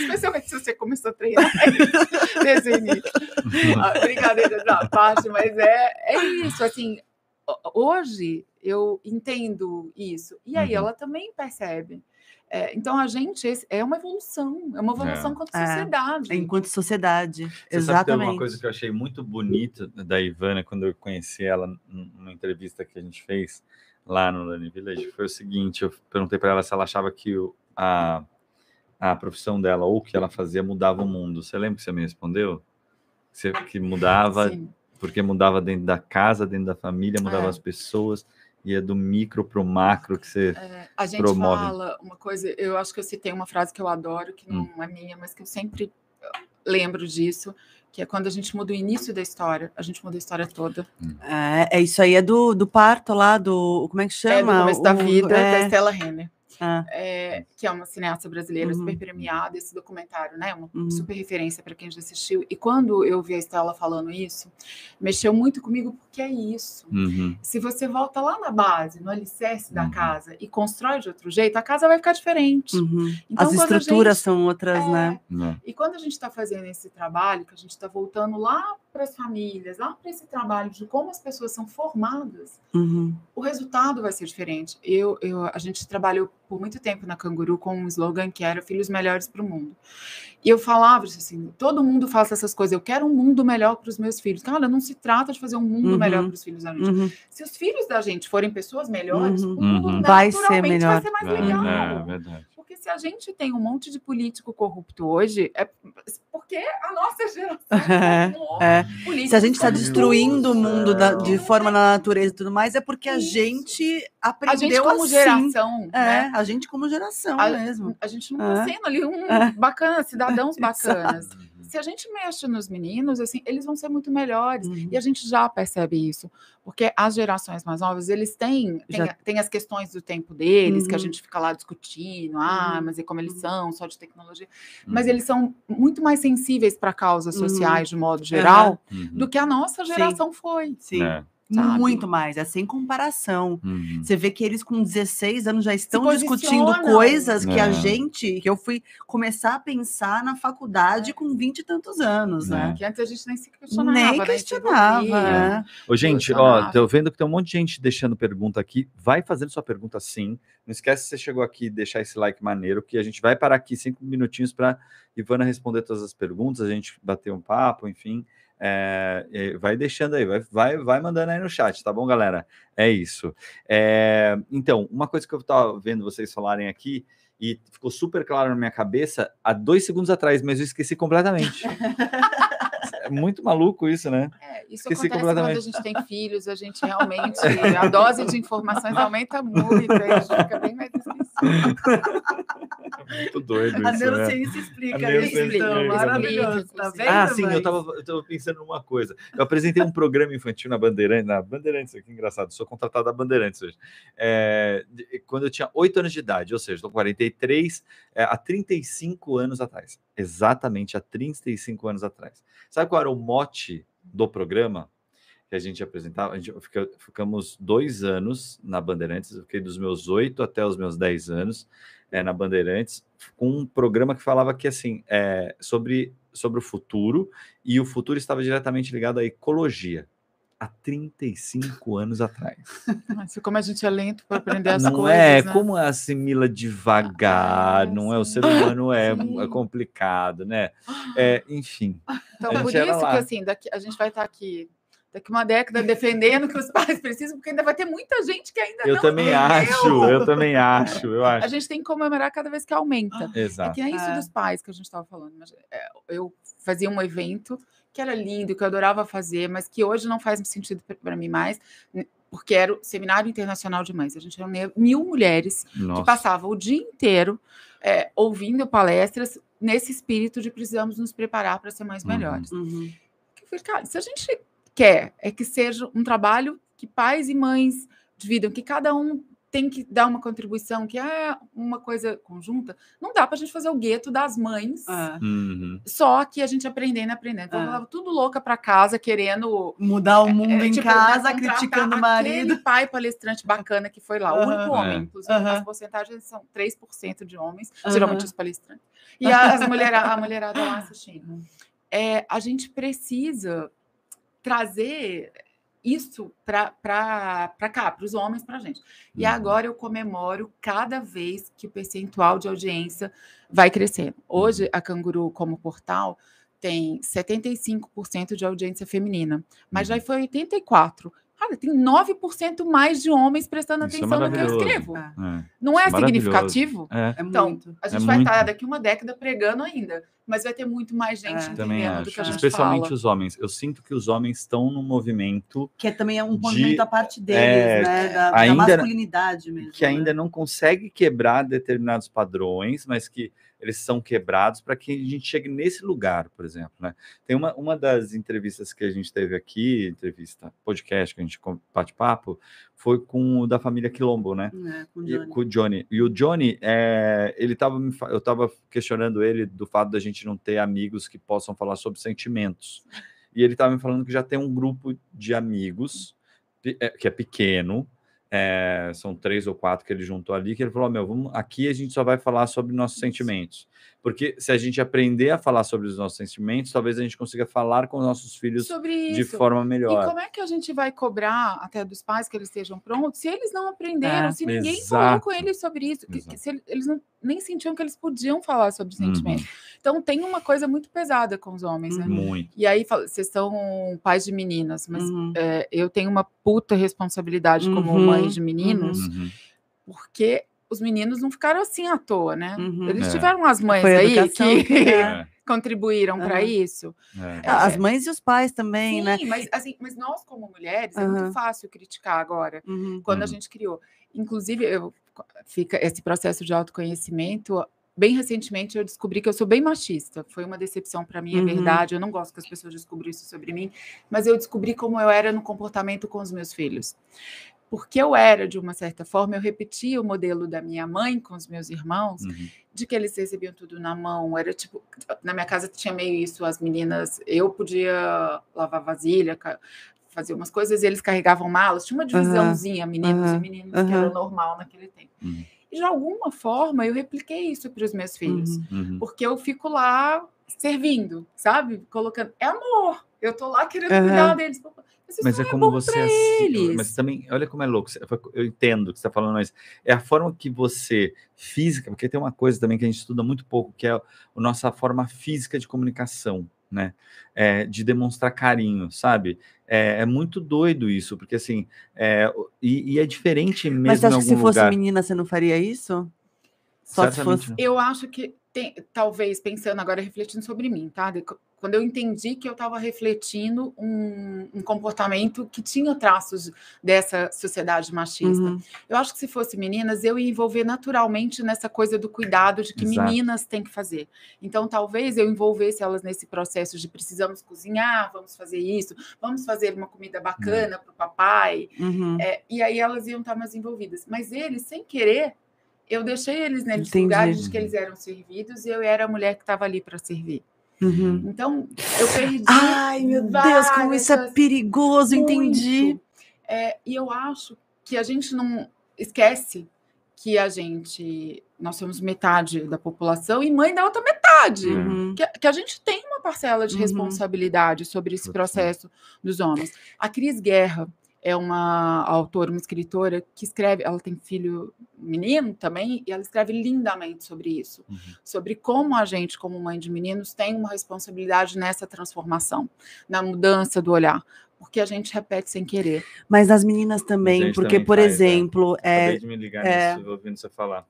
Especialmente se você começou a treinar *laughs* desde o início. *laughs* Ah, Brincadeira da parte, mas é, é isso. Assim, hoje eu entendo isso. E aí
Uhum.
ela também percebe. É, então a gente esse- é uma evolução, é uma evolução quanto
É.
sociedade.
Enquanto sociedade.
Você sabe que tem
Exatamente.
uma coisa que eu achei muito bonita da Ivana quando eu conheci ela num- numa entrevista que a gente fez lá no Learning Village foi o seguinte: eu perguntei para ela se ela achava que o- a, a profissão dela ou o que ela fazia mudava o mundo. Você lembra que você me respondeu? Que mudava,
Sim.
Porque mudava dentro da casa, dentro da família, mudava
É.
as pessoas, ia do micro para o macro que você.
É, a gente
promove.
fala uma coisa, eu acho que eu citei uma frase que eu adoro, que não
Hum.
é minha, mas que eu sempre eh, lembro disso, que é quando a gente muda o início da história, a gente muda a história toda.
É, é isso aí é do, do parto lá, do. Como é que
É
chama?
do começo da
O-
vida da
é,
Stella Renner.
Ah,
é, que é uma cineasta brasileira
Uhum.
super premiada, esse documentário, né? Uma
Uhum.
super referência para quem já assistiu. E quando eu vi a Estela falando isso, mexeu muito comigo, porque é isso.
Uhum,
Se você volta lá na base, no alicerce da
Uhum.
casa, e constrói de outro jeito, a casa vai ficar diferente.
uhum.
Então,
As estruturas
gente-
são outras,
É,
né?
né?
E quando a gente está fazendo esse trabalho, que a gente está voltando lá para as famílias, lá para esse trabalho de como as pessoas são formadas,
Uhum.
o resultado vai ser diferente. Eu, eu, a gente trabalhou por muito tempo na Canguru com um slogan que era Filhos Melhores para o Mundo. E eu falava isso assim: todo mundo faça essas coisas, eu quero um mundo melhor para os meus filhos. Cara, não se trata de fazer um mundo
Uhum.
melhor para os filhos da gente.
Uhum.
Se os filhos da gente forem pessoas melhores,
Uhum.
o mundo
Uhum.
Vai ser melhor.
vai ser mais
É,
legal.
é verdade.
Porque se a gente tem um monte de político corrupto hoje, é porque a nossa geração *laughs*
É, é.
políticos
Se a gente está destruindo o mundo da- de forma na natureza e tudo mais, é porque a
Isso.
gente
a
aprendeu
gente como
assim.
geração,
É,
né?
A gente como geração
A-
mesmo.
A gente não
É.
está sendo ali um
É.
bacana, cidadãos *laughs* bacanas.
Uhum.
Se a gente mexe nos meninos, assim, eles vão ser muito melhores.
Uhum.
E a gente já percebe isso, porque as gerações mais novas, eles têm, têm,
Já-
têm as questões do tempo deles, que a
Uhum.
gente fica lá discutindo, ah,
Uhum.
mas e como eles
Uhum.
são, só de tecnologia. Mas
Uhum.
eles são muito mais sensíveis para causas
Uhum.
sociais, de modo geral,
Uhum.
do que a nossa geração foi.
Sim,
É.
sabe?
muito mais, é sem comparação.
Uhum.
Você vê que eles com 16 anos já estão discutindo coisas que a
É.
gente, que eu fui começar a pensar na faculdade com 20 e tantos anos,
É.
né?
Que antes a gente nem se questionava.
Nem
né? Gente
questionava.
envolvia.
é.
Ô, gente, ó,
Funcionava.
tô vendo que tem um monte de gente deixando pergunta aqui. Vai fazendo sua pergunta sim. Não esquece se você chegou aqui deixar esse like maneiro, que a gente vai parar aqui cinco minutinhos para Ivana responder todas as perguntas, a gente bater um papo, enfim. É, vai deixando aí, vai, vai, vai mandando aí no chat, tá bom, galera? É isso. É, então, uma coisa que eu tava vendo vocês falarem aqui e ficou super claro na minha cabeça há dois segundos atrás, mas eu esqueci completamente. *laughs* é muito maluco isso, né?
É, isso
Esqueci
acontece quando a gente tem filhos, a gente realmente. A dose de informações aumenta muito, aí a gente fica bem mais esquecido.
Muito doido
A
isso, né?
neurociência explica
A neurociência
isso, então,
explica.
maravilhoso,
Explica,
tá vendo?
Ah, sim, eu tava, eu tava pensando numa coisa. Eu apresentei um programa infantil na Bandeirantes, na Bandeirantes, que engraçado, sou contratado da Bandeirantes hoje. É, quando eu tinha 8 anos de idade, ou seja, estou com 43, é, há 35 anos atrás. Exatamente há 35 anos atrás. Sabe qual era o mote do programa? que a gente apresentava. A gente fica, ficamos dois anos na Bandeirantes, eu fiquei dos meus oito até os meus dez anos é, na Bandeirantes, com um programa que falava que assim é, sobre, sobre o futuro, e o futuro estava diretamente ligado à ecologia. Há 35 anos atrás.
Nossa, como a gente é lento para aprender as
não
coisas.
é,
né?
como assimila devagar,
Ah,
não é? O ser humano é, é complicado, né? É, enfim.
Então,
A
por isso
lá.
que assim, daqui, a gente vai estar aqui daqui uma década defendendo que os pais precisam, porque ainda vai ter muita gente que ainda
Eu
não
também
entendeu.
acho, eu também acho, eu
A
acho.
gente tem que comemorar cada vez que aumenta. É
Exato.
que nem isso
É.
dos pais que a gente estava falando. mas, é, eu fazia um evento que era lindo, que eu adorava fazer, mas que hoje não faz sentido para mim mais, né, porque era o Seminário Internacional de Mães. A gente reunia mil mulheres que
Nossa.
passavam o dia inteiro é, ouvindo palestras nesse espírito de precisamos nos preparar para ser mães
Uhum.
melhores.
Uhum.
Eu falei, cara, se a gente quer é que seja um trabalho que pais e mães dividam, que cada um tem que dar uma contribuição, que é uma coisa conjunta, não dá para a gente fazer o gueto das mães,
É.
Uhum.
só que a gente aprendendo, aprendendo. Então,
É.
eu tava tudo louca para casa, querendo
Mudar o mundo
é,
em
tipo,
casa, criticando o
Aquele
marido.
pai palestrante bacana que foi lá, o
Aham.
único homem.
É.
Inclusive,
Aham.
as porcentagens são 3% de homens, geralmente os palestrantes. E as mulhera, a mulherada lá assistindo. É, a gente precisa trazer isso para cá, para os homens, para a gente. E
Uhum.
agora eu comemoro cada vez que o percentual de audiência vai crescendo. Hoje, a Canguru, como portal, tem 75% de audiência feminina, mas já
Uhum.
foi 84%. Cara, tem 9% mais de homens prestando
Isso é
atenção no que eu escrevo.
É,
É.
Não é
é
significativo?
É.
é
Então,
muito.
a gente
É
vai
muito.
estar daqui uma década pregando ainda, mas vai ter muito mais gente
É.
Também
entendendo do
acho.
que a gente
Especialmente
fala.
os homens. Eu sinto que os homens estão num movimento
Que é também é um
de-
movimento à parte deles,
é,
né? Da,
ainda-
da masculinidade mesmo.
que ainda
né?
não consegue quebrar determinados padrões, mas que eles são quebrados para que a gente chegue nesse lugar, por exemplo. Né? Tem uma, uma das entrevistas que a gente teve aqui, entrevista, podcast, que a gente com- bate-papo, foi com o da família Quilombo, né?
É, com o
E-
Johnny.
com o Johnny. E o Johnny, é, ele tava, eu estava questionando ele do fato da gente não ter amigos que possam falar sobre sentimentos. E ele estava me falando que já tem um grupo de amigos pe- é, que é pequeno, é, são três ou quatro que ele juntou ali, que ele falou: "Ó, meu, vamos, aqui a gente só vai falar sobre nossos sentimentos. Porque se a gente aprender a falar sobre os nossos sentimentos, talvez a gente consiga falar com os nossos filhos de forma
E
melhor.
como é que a gente vai cobrar até dos pais que eles estejam prontos se eles não aprenderam,
É,
se ninguém falou
exato.
com eles sobre isso, que- se ele- eles não, nem sentiam que eles podiam falar sobre
Uhum.
Então tem uma coisa muito pesada com os homens, né?
Uhum.
Muito.
E aí vocês são pais de meninas, mas
Uhum.
é, eu tenho uma puta responsabilidade como
Uhum,
mãe de meninos,
Uhum.
porque os meninos não ficaram assim à toa, né?
Uhum.
Eles
É.
tiveram as mães aí
educação
que *laughs*
É,
contribuíram para isso.
é.
É,
As mães e os pais também,
Sim,
né?
mas, assim, mas nós, como mulheres, é muito fácil criticar agora,
Uhum.
quando a gente criou. Inclusive, eu, fica esse processo de autoconhecimento. Bem recentemente, eu descobri que eu sou bem machista. Foi uma decepção para mim, é
Uhum.
verdade. Eu não gosto que as pessoas descubram isso sobre mim, mas eu descobri como eu era no comportamento com os meus filhos. Porque eu era, de uma certa forma, eu repetia o modelo da minha mãe com os meus irmãos,
Uhum.
de que eles recebiam tudo na mão. Era tipo, na minha casa tinha meio isso, as meninas, eu podia lavar vasilha, fazer umas coisas, e eles carregavam malas. Tinha uma divisãozinha, meninos e
aham,
meninas, que era normal naquele tempo.
Uhum.
E de alguma forma eu repliquei isso para os meus filhos,
Uhum.
Uhum.
porque eu fico lá servindo, sabe? Colocando, é amor. Eu tô lá querendo
Aham.
cuidar deles. Mas isso
Mas é
não
como
bom
você
eles.
Mas também, olha como é louco. Eu entendo o que você está falando, mas é a forma que você, física, porque tem uma coisa também que a gente estuda muito pouco, que é a nossa forma física de comunicação, né? É, de demonstrar carinho, sabe? É, é muito doido isso, porque assim, é, e, e é diferente mesmo
Mas você acha
em
que se fosse
lugar.
menina, você não faria isso? Só se fosse.
não.
Eu acho que tem, talvez pensando agora, refletindo sobre mim, tá? Quando eu entendi que eu estava refletindo um, um comportamento que tinha traços dessa sociedade machista.
Uhum.
Eu acho que se fosse meninas, eu ia envolver naturalmente nessa coisa do cuidado de que
Exato.
meninas têm que fazer. Então, talvez eu envolvesse elas nesse processo de precisamos cozinhar, vamos fazer isso, vamos fazer uma comida bacana para o papai.
Uhum.
É, e aí elas iam estar mais envolvidas. Mas eles, sem querer, eu deixei eles nesses
Entendi.
lugares de que eles eram servidos e eu era a mulher que estava ali para servir.
Uhum.
Então, eu perdi.
Ai, meu Deus, como isso é perigoso, entendi.
Muito. É, e eu acho que a gente não esquece que a gente, nós somos metade da população e mãe da outra metade.
Uhum.
Que, que a gente tem uma parcela de
Uhum.
responsabilidade sobre esse processo dos homens. A Cris Guerra é uma autora, uma escritora que escreve, ela tem filho menino também, e ela escreve lindamente sobre isso,
Uhum.
sobre como a gente, como mãe de meninos, tem uma responsabilidade nessa transformação, na mudança do olhar, porque a gente repete sem querer.
Mas as meninas também, porque,
também
por
faz, é.
exemplo, é,
Acabei de me ligar
é.
nisso, ouvindo você falar.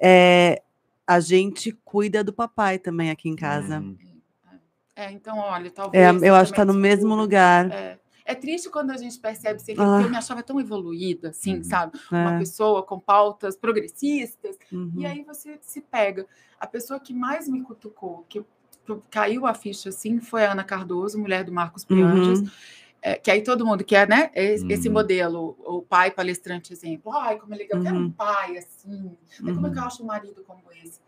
é, a gente cuida do papai também aqui em casa.
Hum.
É, então, olha,
É,
talvez.
eu acho que tá
também
no mesmo lugar.
É. É triste quando a gente percebe assim,
Ah.
porque eu me achava tão evoluída, assim,
Uhum.
sabe? Uma
É.
pessoa com pautas progressistas,
Uhum.
e aí você se pega. A pessoa que mais me cutucou, que que caiu a ficha assim, foi a Ana Cardoso, mulher do Marcos Pianges.
Uhum.
É, que aí todo mundo quer, né? Esse, esse
Uhum.
modelo, o pai palestrante exemplo. Ai, como é legal, eu quero um
Uhum.
pai assim. Ai, Como é que eu
Uhum.
acho um marido como esse?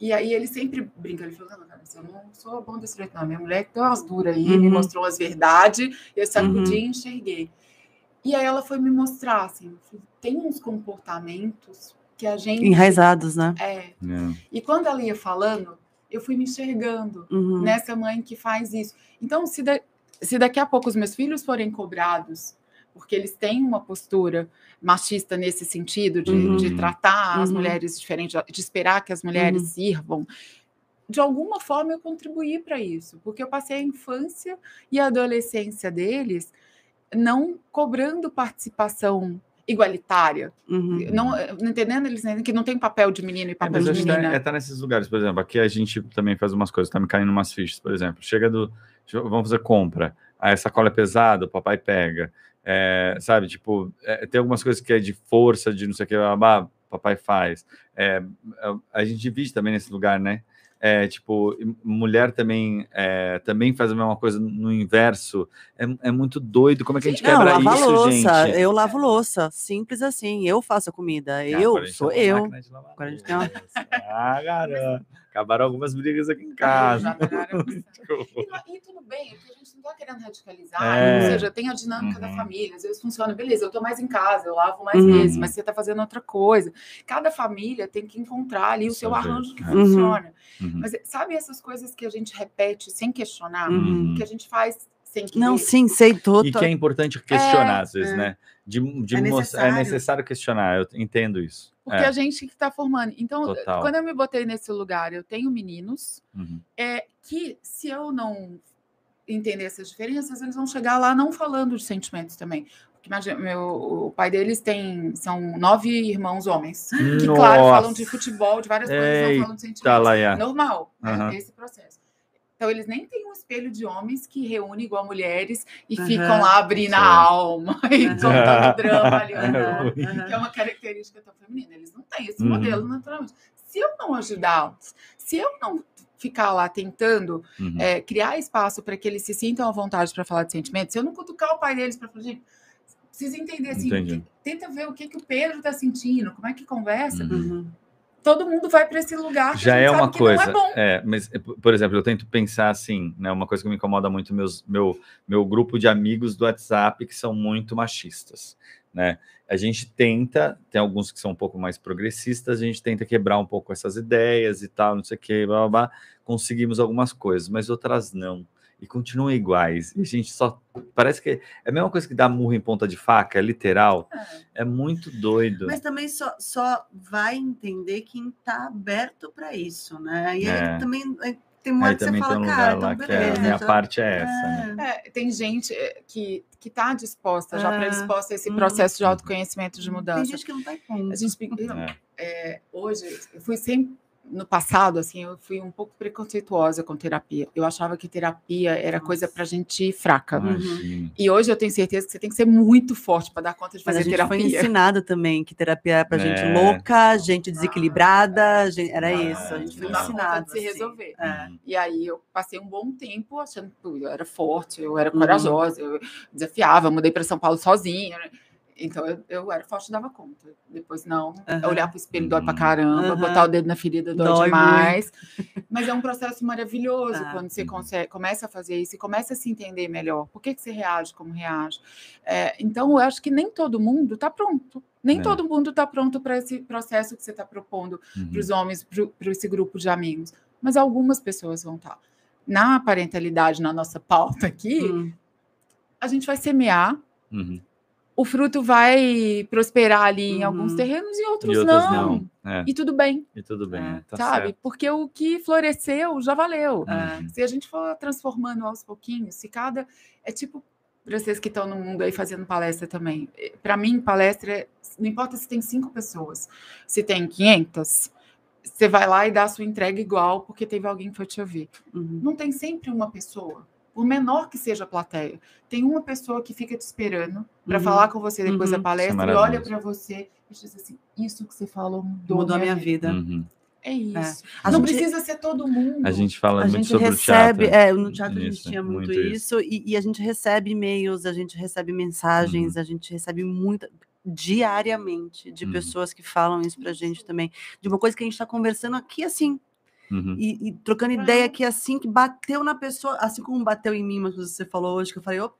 E aí ele sempre brinca, ele falou, não, cara, eu não sou bom desse jeito, não. Minha mulher que deu umas duras aí, me
Uhum.
mostrou as verdades, eu sacudi
Uhum.
e enxerguei. E aí ela foi me mostrar, assim, tem uns comportamentos que a gente...
Enraizados, né?
É.
É.
E quando ela ia falando, eu fui me enxergando
Uhum.
nessa mãe que faz isso. Então, se, da- se daqui a pouco os meus filhos forem cobrados, porque eles têm uma postura machista nesse sentido, de,
Uhum.
de tratar as
Uhum.
mulheres diferente, de esperar que as mulheres
Uhum.
sirvam, de alguma forma eu contribuí para isso, porque eu passei a infância e a adolescência deles não cobrando participação igualitária,
Uhum.
não não entendendo eles entendem que não tem papel de menino e
É,
papel
mas
de
tá,
menina.
é, tá nesses lugares, por exemplo, aqui a gente também faz umas coisas, tá me caindo umas fichas, por exemplo, chega do, vamos fazer compra, aí a sacola é pesada, o papai pega, É, sabe, tipo, é, tem algumas coisas que é de força, de não sei o que, ah, papai faz, É, a gente divide também nesse lugar, né, é, tipo, mulher também é, também faz a mesma coisa no inverso, é, é muito doido, como é que a gente
Não,
quebra
lava
isso,
louça.
gente?
Eu lavo louça. Simples assim. Eu faço a comida.
Ah,
eu sou eu. Agora a gente tem uma-.
Ah, garoto. Acabaram algumas brigas aqui em casa. *laughs*
E, não- e tudo bem, porque a gente não está querendo radicalizar,
É.
ou seja, tem a dinâmica da
Uhum.
família, às vezes funciona, beleza, eu estou mais em casa, eu lavo mais
Uhum.
vezes, mas você está fazendo outra coisa. Cada família tem que encontrar ali o seu arranjo que
é.
funciona.
Uhum.
Mas sabe essas coisas que a gente repete sem questionar,
Uhum.
que a gente faz sem querer?
Não, sim, sei
E
todo.
que é importante questionar,
É,
às vezes,
é.
né? De, de
É
mos-
necessário.
é necessário questionar, eu entendo isso.
Porque
É.
a gente que está formando. Então,
Total.
quando eu me botei nesse lugar, eu tenho meninos
Uhum.
é que se eu não entender essas diferenças, eles vão chegar lá não falando de sentimentos também. Porque imagina, meu, o pai deles tem são nove irmãos homens que claro falam de
Nossa.
futebol, de várias coisas, não falam de
Tá,
sentimentos.
Laia.
Normal, né,
Aham.
esse processo. Então eles nem têm um espelho de homens que reúne igual mulheres e
Aham.
ficam lá abrindo a alma *laughs* e
Aham.
contando drama ali. *laughs*
Aham.
que é uma característica tão feminina. Eles não têm esse
Uhum.
modelo naturalmente. Se eu não ajudá-los, se eu não ficar lá tentando
Uhum.
é, criar espaço para que eles se sintam à vontade para falar de sentimentos, se eu não cutucar o pai deles para falar, gente, precisa entender assim,
Entendi.
tenta ver o que, que o Pedro está sentindo, como é que conversa. Todo mundo vai para esse lugar
Já é uma
que
coisa,
é
é, mas, é, por por exemplo, eu tento pensar assim, né? Uma coisa que me incomoda muito, meus, meu, meu grupo de amigos do WhatsApp que são muito machistas, né? A gente tenta, tem alguns que são um pouco mais progressistas, a gente tenta quebrar um pouco essas ideias e tal, não sei o que, blá, blá, blá. conseguimos algumas coisas, mas outras não. E continuam iguais. E a gente só. Parece que é a mesma coisa que dar murro em ponta de faca, é literal. É muito doido.
Mas também só, só vai entender quem está aberto para isso, né? E
É.
aí também tem uma hora
Aí
que você
tem
fala,
um
cara,
lugar lá
então
que é, a
beleza.
minha
então-
parte é essa, né?
É, tem gente é, que que está disposta, já
É.
predisposta a esse
Uhum.
processo de autoconhecimento de
Tem
mudança.
gente que não tá em
A gente,
É.
é, hoje, eu fui sempre, no passado, assim, eu fui um pouco preconceituosa com terapia. Eu achava que terapia era coisa
Nossa.
para gente fraca.
Uhum.
E hoje eu tenho certeza que você tem que ser muito forte para dar conta de
Mas a
fazer
gente foi
terapia.
ensinado também que terapia era pra gente
É.
louca, gente desequilibrada, gente- era
Ah,
isso. A gente foi
Não
ensinado.
de se
assim.
resolver.
É.
Uhum.
E aí eu passei um bom tempo achando que eu era forte, eu era
Uhum.
corajosa, eu desafiava, mudei para São Paulo sozinha. né? Então eu, eu era forte e dava conta. Depois não.
Aham.
Olhar pro espelho dói pra
Uhum.
caramba,
Aham.
botar o dedo na ferida dói,
Dói
demais. *laughs* Mas é um processo maravilhoso
Ah.
quando você
Uhum.
consegue, começa a fazer isso e começa a se entender melhor. Por que, que você reage como reage? É, então, eu acho que nem todo mundo está pronto. Nem
É.
todo mundo está pronto para esse processo que você está propondo
Uhum.
para os homens, para esse grupo de amigos. Mas algumas pessoas vão estar. Na parentalidade, na nossa pauta aqui,
Hum.
a gente vai semear,
Uhum.
O fruto vai prosperar ali em alguns
Uhum.
terrenos e outros,
E outras
não.
não. É,
E tudo bem,
e tudo bem.
É,
é, tá
sabe?
certo.
Porque o que floresceu já valeu.
É.
Uhum.
Se a gente for transformando aos pouquinhos, se cada. É tipo para vocês que estão no mundo aí fazendo palestra também. Para mim, palestra, é- não importa se tem cinco pessoas, se tem 500, você vai lá e dá a sua entrega igual, porque teve alguém que foi te ouvir.
Uhum.
Não tem sempre uma pessoa, por menor que seja a plateia, tem uma pessoa que fica te esperando para
Uhum.
falar com você depois
Uhum.
da palestra
Isso é
e olha para você e diz assim: Isso que você falou mudou,
Mudou a minha vida.
Uhum.
É isso.
A
não
gente-
precisa ser todo mundo.
A gente fala
A
muito
gente
sobre
recebe,
o teatro.
é, no teatro a gente
Isso,
tinha muito,
muito
isso, e, e a gente recebe e-mails, a gente recebe mensagens,
Uhum.
a gente recebe muita diariamente de
Uhum.
pessoas que falam isso pra gente também, de uma coisa que a gente está conversando aqui assim,
Uhum.
e, e trocando ideia aqui assim, que bateu na pessoa, assim como bateu em mim, mas você falou hoje, que eu falei, opa,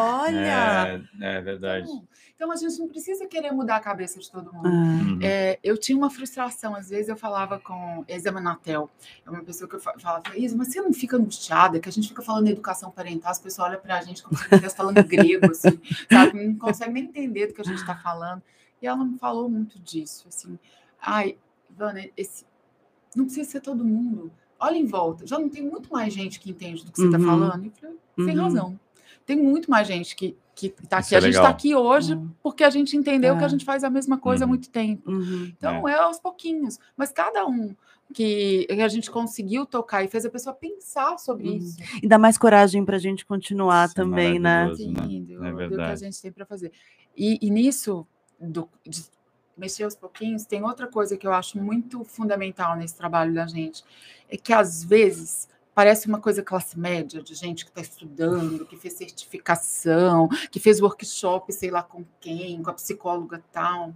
olha!
É, é verdade.
Então, então a gente não precisa querer mudar a cabeça de todo mundo.
Ah,
Uhum.
É, eu tinha uma frustração, às vezes eu falava com Isa Manatel, é uma pessoa que eu fa- falava, Isa, mas você não fica angustiada, que a gente fica falando de educação parental, as pessoas olham pra gente como se a gente estivesse falando *laughs* grego, assim, sabe? Não consegue nem entender do que a gente está falando. E ela me falou muito disso, assim, ai, Ivana, esse, não precisa ser todo mundo. Olha em volta, já não tem muito mais gente que entende do que você está
Uhum.
falando? E eu falei, tem
Uhum.
razão. Tem muito mais gente que que está aqui.
é
a gente está aqui hoje
Uhum.
porque a gente entendeu que
É.
a gente faz a mesma coisa há
Uhum.
muito tempo.
uhum.
Então é. aos pouquinhos. Mas cada um que que a gente conseguiu tocar e fez a pessoa pensar sobre
Uhum.
isso.
E dá mais coragem pra gente continuar
Isso é
também, né?
maravilhoso. né?
Sim, do,
É
do que a
verdade.
gente tem para fazer. E, e nisso, do, de mexer aos pouquinhos, tem outra coisa que eu acho muito fundamental nesse trabalho da gente. É que às vezes parece uma coisa classe média, de gente que está estudando, que fez certificação, que fez workshop, sei lá com quem, com a psicóloga tal.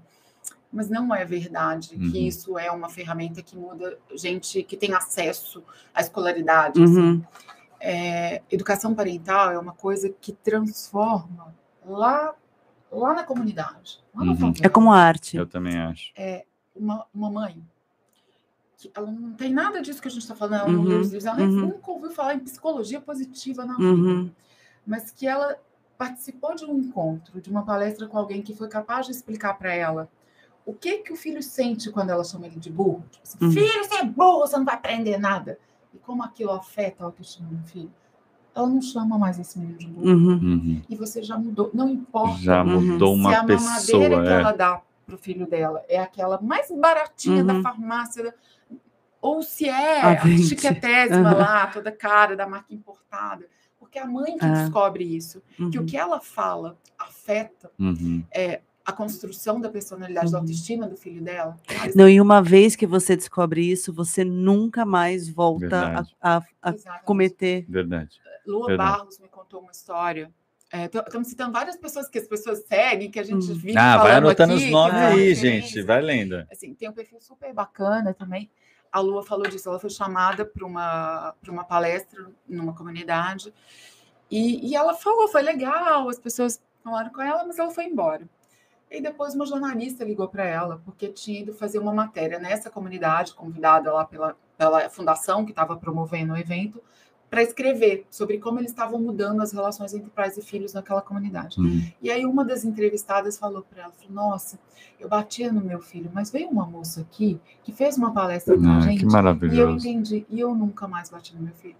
Mas não é verdade
Uhum.
que isso é uma ferramenta que muda gente que tem acesso à escolaridade. assim.
Uhum.
É, educação parental é uma coisa que transforma lá, lá na comunidade. Lá na
Uhum.
É como arte.
Eu também acho.
uma, uma mãe que ela não tem nada disso que a gente está falando, ela
Uhum,
livros, ela
uhum.
nunca ouviu falar em psicologia positiva na vida,
Uhum.
mas que ela participou de um encontro, de uma palestra com alguém que foi capaz de explicar para ela o que que o filho sente quando ela chama ele de burro. Tipo assim,
Uhum.
filho, você é burro, você não vai aprender nada. E como aquilo afeta a autoestima do filho. Ela não chama mais esse menino de burro.
Uhum.
Uhum.
E você já mudou. Não importa
Já
Uhum.
mudou
se
uma
a mamadeira
pessoa.
que
É.
ela dá pro filho dela é aquela mais baratinha da
Uhum.
farmácia, ou se é
A
a chiquetésima
Uhum.
lá, toda cara, da marca importada. Porque a mãe que
É.
descobre isso, que o
Uhum.
que ela fala afeta
Uhum.
A construção da personalidade, da
Uhum.
autoestima do filho dela.
Não, e uma vez que você descobre isso, você nunca mais volta a,
Verdade.
a- a
Exatamente.
cometer.
Verdade.
Lua
Verdade.
Barros me contou uma história. Estamos citando várias pessoas que as pessoas seguem, que a gente
Hum.
vive
Ah, vai anotando
aqui,
os nomes
são
aí, gente. Vai lendo.
assim, tem um perfil super bacana também. A Lua falou disso, ela foi chamada para uma, para uma palestra numa comunidade e, e ela falou, foi legal, as pessoas falaram com ela, mas ela foi embora. E depois uma jornalista ligou para ela, porque tinha ido fazer uma matéria nessa comunidade, convidada lá pela, pela fundação que estava promovendo o evento, para escrever sobre como eles estavam mudando as relações entre pais e filhos naquela comunidade.
Uhum.
E aí uma das entrevistadas falou para ela, falou, nossa, eu batia no meu filho, mas veio uma moça aqui que fez uma palestra com a
Ah,
gente
que
e eu entendi, e eu nunca mais bati no meu filho.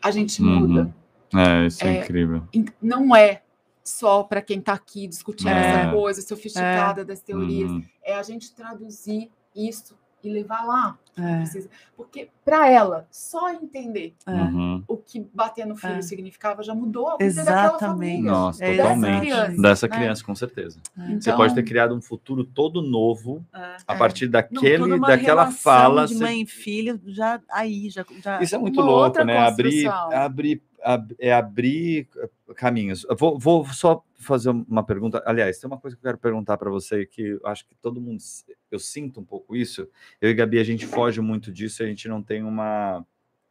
A gente
Uhum.
muda.
É, isso é,
É,
incrível.
Não é só para quem está aqui discutindo
É.
essa coisa sofisticada das teorias,
Uhum.
é a gente traduzir isso e levar lá.
É.
Porque para ela, só entender
é.
Uhum.
o que bater no filho
É.
significava já mudou a vida daquela
Exatamente.
família.
Nossa,
É
dessa
totalmente.
criança,
Dessa
né?
criança, com certeza. Você
Então,
pode ter criado um futuro todo novo
É.
a
É.
partir
Não,
daquele,
uma
daquela
relação
fala.
de
você-
mãe e filho, já aí, já. já
Isso é muito
Uma
louco, né? Abrir, abrir, ab- é abrir, caminhos. Eu vou, vou só fazer uma pergunta. Aliás, tem uma coisa que eu quero perguntar para você que acho que todo mundo, eu sinto um pouco isso. Eu e Gabi, a gente foge muito disso, a gente não tem uma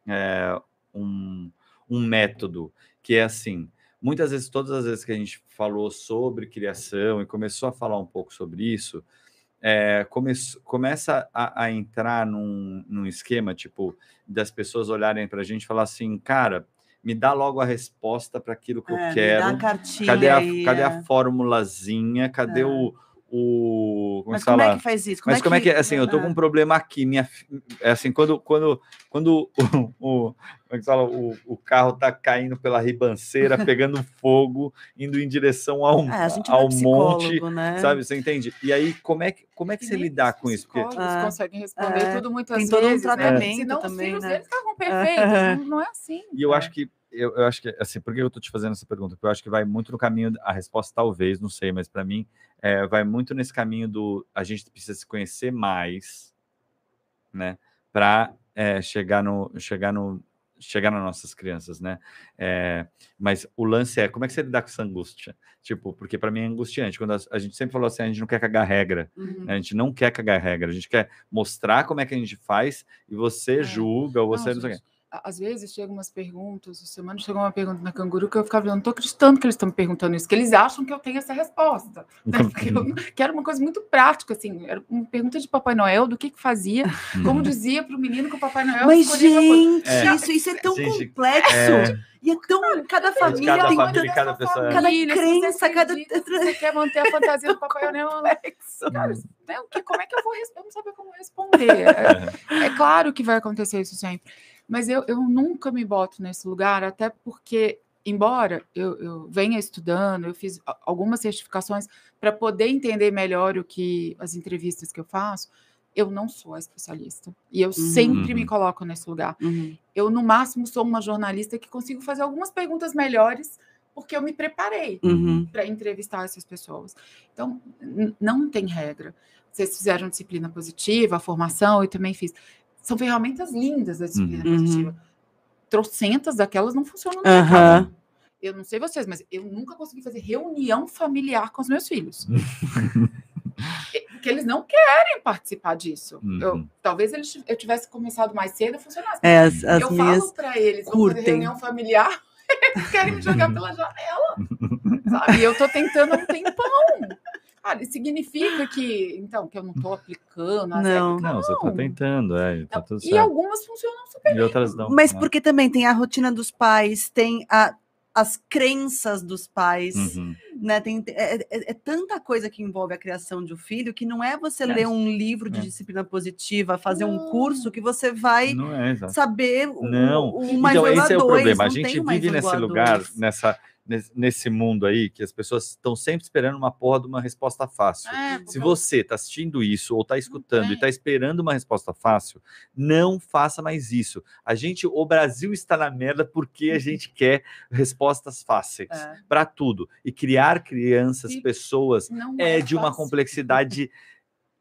é, um, um método que é assim. Muitas vezes, todas as vezes que a gente falou sobre criação e começou a falar um pouco sobre isso, é, come, começa a, a entrar num, num, esquema tipo das pessoas olharem para a gente e falar assim, cara, me dá logo a resposta para aquilo que é, eu quero. cadê a, cadê a é. formulazinha? Cadê é. o, o. Como
Mas como é que faz isso?
Como Mas é como é que, é assim, eu tô com um problema aqui, minha. É assim, quando, quando, quando o, *laughs* o, como é que fala? O, o carro tá caindo pela ribanceira, *laughs* pegando fogo, indo em direção ao, é, ao é monte, né? sabe? Você entende? E aí, como é que, como é que, que você lidar com isso?
Porque ah, conseguem responder é, tudo muitas tem todo vezes, um né? tratamento né? Senão também, os filhos né? deles estavam *laughs* perfeitos, não, não é assim.
E eu acho que eu, eu, acho que, assim, por que eu estou te fazendo essa pergunta? Porque eu acho que vai muito no caminho, a resposta talvez, não sei, mas para mim, é, vai muito nesse caminho do a gente precisa se conhecer mais, né, para é, chegar no, chegar no, chegar nas nossas crianças, né? É, mas o lance é como é que você lidar com essa angústia? Tipo, porque para mim é angustiante. Quando a, a, gente sempre falou assim, a gente não quer cagar regra, uhum. né? a gente não quer cagar regra, a gente quer mostrar como é que a gente faz e você é. julga ou você não, não sei o quê
às vezes chegam umas perguntas, o semana chegou uma pergunta na Canguru que eu ficava, eu não estou acreditando que eles estão me perguntando isso, que eles acham que eu tenho essa resposta. *laughs* Né? Porque eu, que era uma coisa muito prática, assim, era uma pergunta de Papai Noel, do que que fazia, *laughs* como dizia para o menino que o Papai Noel
Mas, gente, é, isso, isso é tão gente, complexo. É... E é tão. Cada família
cada
tem
família, cada pessoa.
É. Cada crença, cada.
Você quer manter a fantasia do Papai Noel. *laughs* Cara, né, como é que eu vou responder? Eu não sabia como responder. É, é claro que vai acontecer isso sempre. Mas eu, eu nunca me boto nesse lugar, até porque, embora eu, eu venha estudando, eu fiz algumas certificações para poder entender melhor o que as entrevistas que eu faço, eu não sou a especialista. E eu uhum. sempre me uhum. coloco nesse lugar. Uhum. Eu, no máximo, sou uma jornalista que consigo fazer algumas perguntas melhores porque eu me preparei uhum. para entrevistar essas pessoas. Então, não tem regra. Vocês fizeram disciplina positiva, a formação, eu também fiz são ferramentas lindas da disciplina uhum. positiva. Trocentas daquelas não funcionam na minha casa. Eu não sei vocês, mas eu nunca consegui fazer reunião familiar com os meus filhos. *laughs* Porque eles não querem participar disso. Uhum. Eu, talvez eles, eu tivesse começado mais cedo funcionasse.
É, as, as
eu falo para eles, vamos fazer reunião familiar, *laughs* eles querem me jogar *laughs* pela janela. Sabe? E eu tô tentando há um tempão. Ah, significa que, então, que eu não estou aplicando.
Não, não,
não, você está tentando, é, tá tudo certo.
E algumas funcionam super
E outras não.
Mas né? porque também tem a rotina dos pais, tem a, as crenças dos pais, uhum. né? Tem, é, é, é, tanta coisa que envolve a criação de um filho que não é você é. ler um livro de é. disciplina positiva, fazer não. um curso que você vai
é,
saber
não. o, o mais então, esse é o problema. A gente vive nesse lugar, nessa nesse mundo aí que as pessoas estão sempre esperando uma porra de uma resposta fácil. É, Se você está assistindo isso ou está escutando e está esperando uma resposta fácil, não faça mais isso. A gente, o Brasil está na merda porque a gente *laughs* quer respostas fáceis é. para tudo. E criar crianças, e pessoas é, é de uma complexidade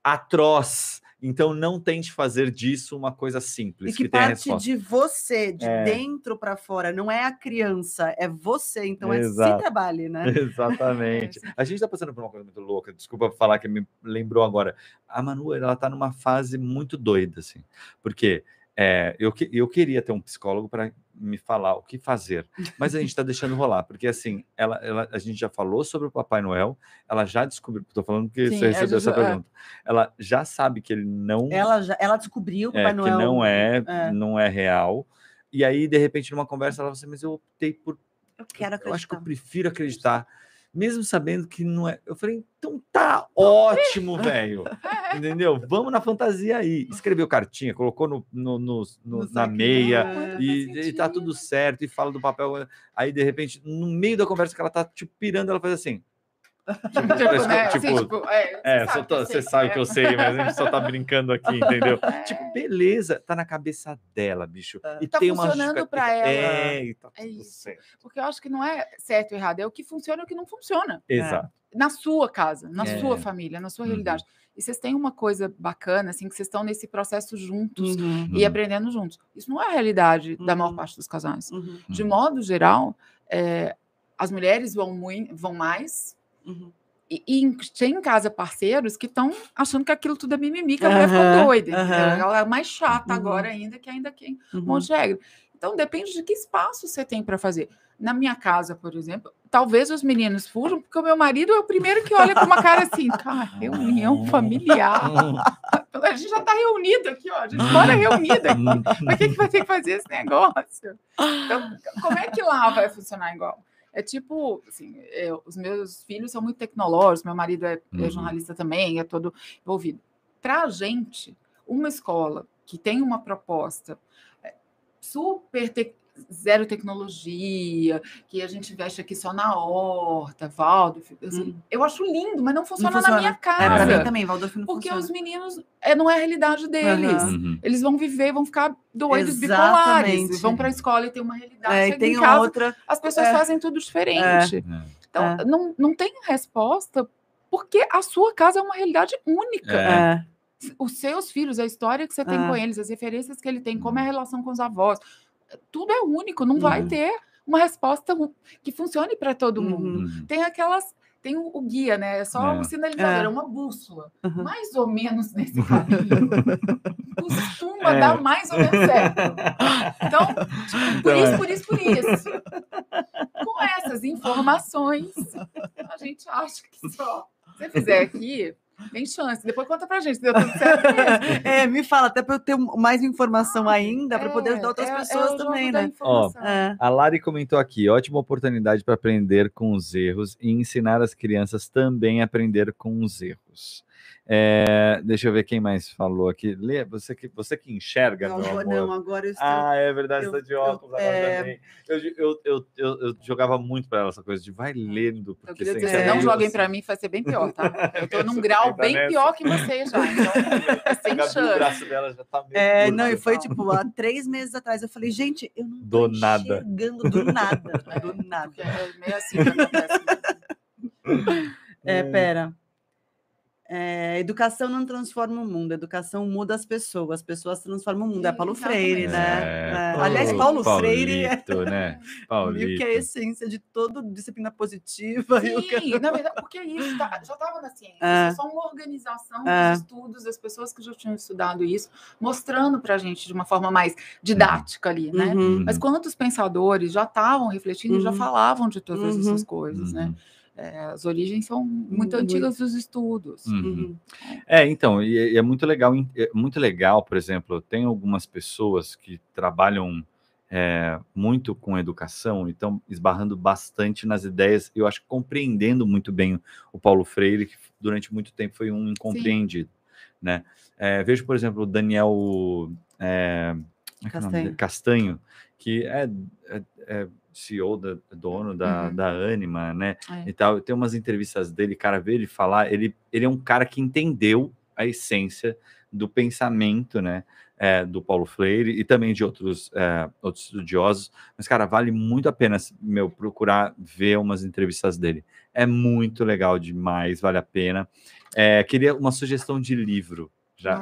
atroz então não tente fazer disso uma coisa simples.
E que,
que
parte de você, de é. dentro para fora, não é a criança, é você. Então Exato. é se trabalhe, né? *laughs*
Exatamente. É, a gente está passando por uma coisa muito louca. Desculpa falar que me lembrou agora. A Manu, ela está numa fase muito doida, assim. Porque é, eu, eu queria ter um psicólogo para me falar o que fazer, mas a gente está deixando rolar, porque assim, ela, ela, a gente já falou sobre o Papai Noel, ela já descobriu, estou falando que Sim, você recebeu essa é. pergunta, ela já sabe que ele não.
Ela, já, ela descobriu o é, Papai
é,
Noel.
Que não é, é, não é real. E aí, de repente, numa conversa, ela falou assim, mas eu optei por.
Eu quero acreditar. Eu
acho que eu prefiro acreditar mesmo sabendo que não é. Eu falei, então tá ótimo, *laughs* velho. Entendeu? Vamos na fantasia aí. *laughs* Escreveu cartinha, colocou no, no, no, no na meia ah, e, e tá tudo certo. E fala do papel. Aí, de repente, no meio da conversa que ela tá tipo pirando, ela faz assim. Tipo, tipo, né? tipo, assim, tipo é, é sabe tô, você sabe que eu sei, mas a gente só tá brincando aqui, *laughs* entendeu? É. Tipo, beleza, tá na cabeça dela, bicho.
É. E tá tem funcionando uma para ela.
É, e tá
é tudo certo. Porque eu acho que não é certo ou errado, é o que funciona e o que não funciona.
Exato.
Na sua casa, na é. sua família, na sua uhum. realidade. E vocês têm uma coisa bacana, assim, que vocês estão nesse processo juntos uhum. e aprendendo juntos. Isso não é a realidade uhum. da maior uhum. parte dos casais.
Uhum.
De modo geral, é, as mulheres vão, muito, vão mais.
Uhum.
E, e tem em casa parceiros que estão achando que aquilo tudo é mimimi, que a mulher ficou doida. Ela é mais chata
Uhum.
agora ainda, que ainda quem um
Uhum.
monte de regra. Então, depende de que espaço você tem para fazer. Na minha casa, por exemplo, talvez os meninos fujam, porque o meu marido é o primeiro que olha com uma cara assim, cara, *laughs* reunião familiar. *laughs* A gente já está reunido aqui, ó. A gente mora reunido aqui. *laughs* Para que, que vai ter que fazer esse negócio? Então, como é que lá vai funcionar igual? É tipo, assim, eu- os meus filhos são muito tecnológicos, meu marido é, é
Uhum.
jornalista também, é todo envolvido. Para a gente, uma escola que tem uma proposta é, super zero tecnologia, que a gente investe aqui só na horta, Valdo, assim,
Hum.
eu acho lindo, mas não
Não
funciona, na
funciona.
minha
É, pra
casa.
também, Waldorf não
porque
funciona.
os meninos é, não é a realidade deles.
Uhum.
Eles vão viver, vão ficar doidos,
Exatamente.
bipolares, vão para a escola e tem uma realidade.
É, e tem
em casa,
outra.
as pessoas
é.
fazem tudo diferente.
É.
Então,
É.
não, não tem resposta, porque a sua casa é uma realidade única.
É.
Os seus filhos, a história que você tem
É.
com eles, as referências que ele tem, como é a relação com os avós, tudo é único, não vai
Uhum.
ter uma resposta que funcione para todo
Uhum.
mundo.
Uhum.
Tem aquelas. Tem o, o guia, né? É só
É.
um sinalizador,
É.
é uma bússola.
Uhum.
Mais ou menos nesse caminho. *laughs* Costuma
É.
dar mais ou menos certo. Então, tipo, por
Então,
isso,
é.
por isso, por isso. Com essas informações, a gente acha que só. Se você fizer aqui, tem chance. Depois conta pra gente deu tudo certo mesmo. *laughs*
É, me fala, até para eu ter mais informação ainda, para poder ajudar outras
É, é
pessoas
jogo
também, né? É.
A Lari comentou aqui: ótima oportunidade para aprender com os erros e ensinar as crianças também a aprender com os erros. É, deixa eu ver quem mais falou aqui. Lê, você que, você que enxerga,
Não,
meu
agora,
amor.
não, agora eu estou.
Ah, é verdade,
eu-
você tá de
eu-
óculos agora
é.
também. Eu, eu, eu, eu, eu jogava muito para ela essa coisa de vai lendo,
Eu
porque
queria
sem
dizer,
É.
não joguem
você-
pra mim, vai ser bem pior, tá? Eu tô num *laughs* grau
tá
bem
nessa.
pior que você já. Então, é *laughs* sem
Gabi, o
chance.
braço dela já tá meio
É,
curto.
não, e foi
Não.
tipo há três meses atrás. Eu falei, gente, eu não tô
Do nada.
do *laughs* nada,
É,
do nada.
É meio assim que acontece.
É,
Hum.
pera. É, educação não transforma o mundo, educação muda as pessoas, as pessoas transformam o mundo. É Paulo
Exatamente.
Freire, né?
É,
É,
pô,
Aliás, Paulo Freire é
Paulito, né? *laughs*
meio
Paulito.
que é a essência de toda disciplina positiva. e o que-
Sim, na *laughs* verdade, porque isso tá- já estava na ciência.
É.
Isso é só uma organização
É.
dos estudos das pessoas que já tinham estudado isso, mostrando para a gente de uma forma mais didática ali, né?
Uhum.
Mas quantos pensadores já estavam refletindo e já
Uhum.
falavam de todas
Uhum.
essas coisas, né? É, as origens são muito
Muito.
antigas dos estudos.
Uhum.
Uhum.
É, então, e é, e é muito legal, é muito legal, por exemplo, tem algumas pessoas que trabalham é, muito com educação e estão esbarrando bastante nas ideias, eu acho que compreendendo muito bem o Paulo Freire, que durante muito tempo foi um incompreendido, né? É, vejo, por exemplo, o Daniel é, é é o nome dele? Castanho, que é, é- é CEO, da, dono da,
Uhum.
da Anima, né?
É.
e tal. Tem umas entrevistas dele, cara, ver ele falar, ele, ele é um cara que entendeu a essência do pensamento, né, é, do Paulo Freire e também de outros, é, outros estudiosos. Mas, cara, vale muito a pena, meu, procurar ver umas entrevistas dele. É muito legal demais, vale a pena. É, queria uma sugestão de livro, já.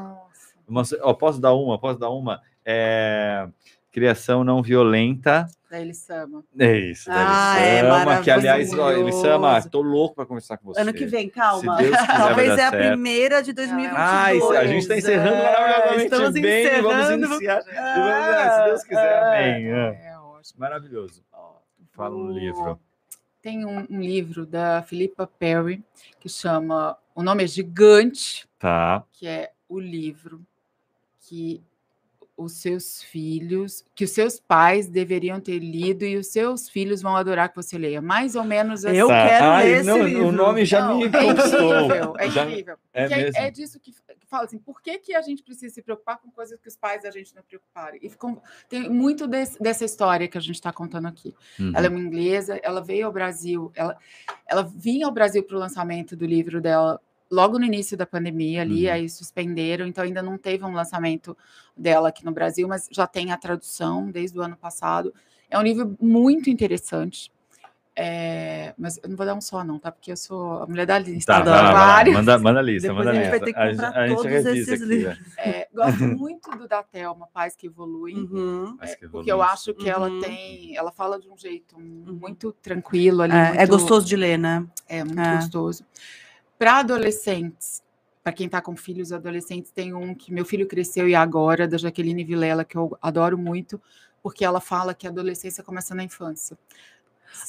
Uma ó, posso dar uma? Posso dar uma? É, Criação não violenta.
Da Elisama.
É isso, da
Ah, é
que aliás, ó, tô louco para conversar com você.
Ano que vem, calma.
Quiser, *laughs*
Talvez é a primeira de 2022.
Ah, isso, a gente está encerrando
É,
maravilhosamente
Estamos
bem.
encerrando.
Vamos iniciar. É, se Deus quiser,
Ah,
amém. É.
É ótimo.
Maravilhoso. Fala um
O-
livro.
Tem um, um livro da Philippa Perry que chama O Nome é Gigante,
Tá.
que é o livro que os seus filhos, que os seus pais deveriam ter lido e os seus filhos vão adorar que você leia. Mais ou menos assim.
Eu
Tá.
quero
Ai,
ler esse
não,
livro.
O nome já
Não,
me
é
conquistou.
incrível, é
Já-
incrível.
é
Porque
mesmo?
é disso que, que fala assim, por que, que a gente precisa se preocupar com coisas que os pais da gente não preocuparem? E ficou- tem muito desse- dessa história que a gente está contando aqui.
Uhum.
Ela é uma inglesa, ela veio ao Brasil, ela, ela vinha ao Brasil para o lançamento do livro dela logo no início da pandemia ali,
Uhum.
aí suspenderam, então ainda não teve um lançamento dela aqui no Brasil, mas já tem a tradução desde o ano passado. É um livro muito interessante. é, mas eu não vou dar um só, não, tá? Porque eu sou a mulher da lista.
Tá,
adoro
vai lá, vai lá.
vários.
Manda, manda a lista,
Depois
manda a
a gente vai
lista.
ter que
A,
comprar
a
todos
revisa
esses
aqui,
livros.
né?
É, gosto muito do da Thelma, Pais que Evoluem.
Uhum.
Que
Porque eu
evolui.
acho que ela
Uhum.
tem, ela fala de um jeito muito tranquilo ali.
É, é
muito-
gostoso de ler, né?
É muito
É.
gostoso. Para adolescentes, para quem está com filhos adolescentes, tem um que meu filho cresceu e agora, da Jaqueline Vilela, que eu adoro muito, porque ela fala que a adolescência começa na infância.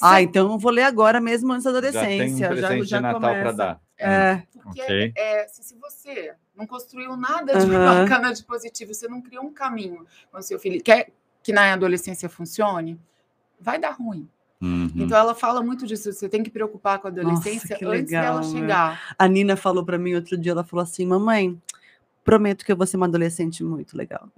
Ah, então eu vou ler agora mesmo antes da
Já tem um
adolescência.
presente de Natal para dar.
É,
Porque
Ok.
é, se, se você não construiu nada de
Aham.
bacana, *laughs* de positivo, você não criou um caminho com o seu filho, quer que na adolescência funcione, vai dar ruim.
Uhum.
Então ela fala muito disso, você tem que preocupar com a adolescência
que
antes
legal,
dela
meu.
chegar.
a Nina falou pra mim outro dia, ela falou assim, mamãe, prometo que eu vou ser uma adolescente muito legal. *laughs*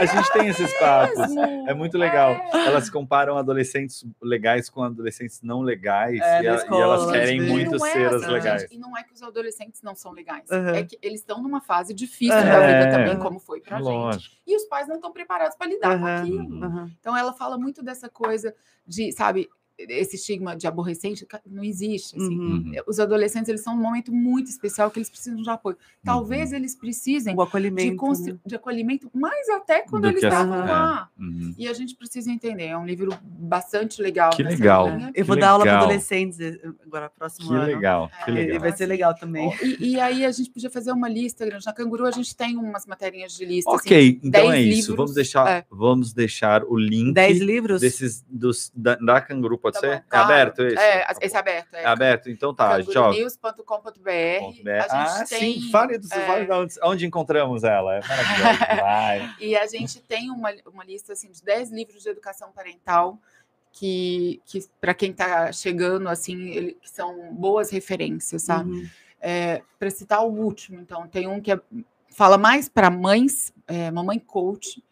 A gente tem esses papos. É muito legal.
É.
Elas comparam adolescentes legais com adolescentes não legais.
É,
e, a- e
escola,
elas
às
querem
vezes.
muito
E é
ser as legais.
gente, e não é que os adolescentes não são legais.
Uhum.
É que eles estão numa fase difícil
Uhum.
da vida
É.
também, como foi pra gente.
Lógico.
E os pais não estão preparados para lidar com
Uhum.
aquilo.
Aham.
Então ela fala muito dessa coisa de, sabe, esse estigma de aborrecente não existe. Assim.
Uhum.
Os adolescentes eles são num momento muito especial que eles precisam de apoio. Talvez eles precisem de, constru-
né?
de acolhimento, mais até quando
Do
eles
que a-
estavam
é.
lá.
Uhum.
E a gente precisa entender. É um livro bastante legal.
Que legal.
linha.
Eu
Que
vou dar aula para
legal.
adolescentes eh, agora, próximo
Que
ano.
legal, que
É,
E
legal.
vai ser legal também.
E, e aí a gente podia fazer uma lista grande. Na Canguru a gente tem umas materinhas de lista. assim,
Ok, então
10
é isso.
livros,
Vamos deixar,
é.
vamos deixar o link
Dez livros?
desses dos, da, da Canguru, pode
Tá
ser?
bom,
É
claro.
aberto esse?
É, esse é aberto. É,
É aberto? Então tá,
cangurunews.com.br.
Ah,
tem,
sim, fale, dos,
é.
onde, onde encontramos ela. É maravilhoso. *laughs*
E a gente tem uma, uma lista assim, de 10 livros de educação parental que, que para quem está chegando, assim, ele- que são boas referências, sabe?
Uhum.
para citar o último, então, tem um que é- fala mais para mães, é, Mamãe Coach,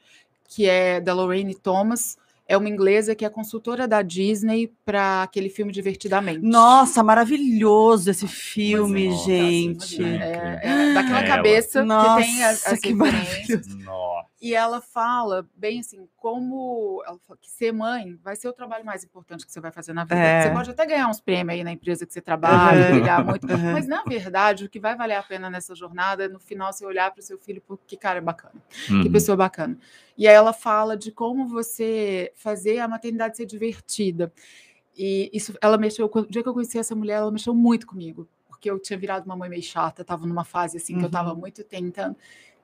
que é da Lorraine Thomas, é uma inglesa que é consultora da Disney para aquele filme Divertidamente.
Nossa, maravilhoso esse filme,
Nossa,
gente.
imagina, É, é daquela
Ela.
cabeça
Nossa,
que tem as, as
que.
Nossa.
E ela fala bem assim, como ela fala que ser mãe vai ser o trabalho mais importante que você vai fazer na vida.
É.
Você pode até ganhar uns prêmios aí na empresa que você trabalha,
Uhum.
brilhar muito,
Uhum.
mas na verdade o que vai valer a pena nessa jornada é no final você olhar para o seu filho, pô, que cara bacana, que
Uhum.
pessoa bacana. E aí ela fala de como você fazer a maternidade ser divertida. E isso, ela mexeu, o dia que eu conheci essa mulher, ela mexeu muito comigo, porque eu tinha virado uma mãe meio chata, estava numa fase assim que eu
Uhum.
estava muito tentando.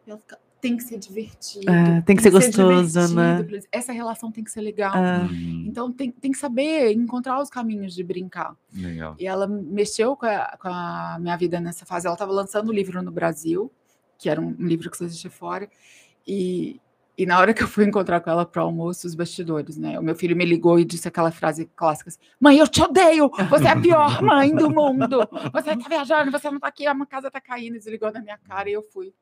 E ela fica, tem que ser divertido.
É, tem que ser gostoso, né?
Essa relação tem que ser legal.
Ah,
Uhum.
Então tem, tem que saber encontrar os caminhos de brincar.
Legal.
E ela mexeu com a, com a minha vida nessa fase. Ela estava lançando o livro no Brasil, que era um, um livro que só existia fora. E, e na hora que eu fui encontrar com ela para o almoço, os bastidores, né? O meu filho me ligou e disse aquela frase clássica: assim, Mãe, eu te odeio! Você é a pior mãe do mundo! Você está viajando, você não está aqui, a casa está caindo. Desligou na minha cara e eu fui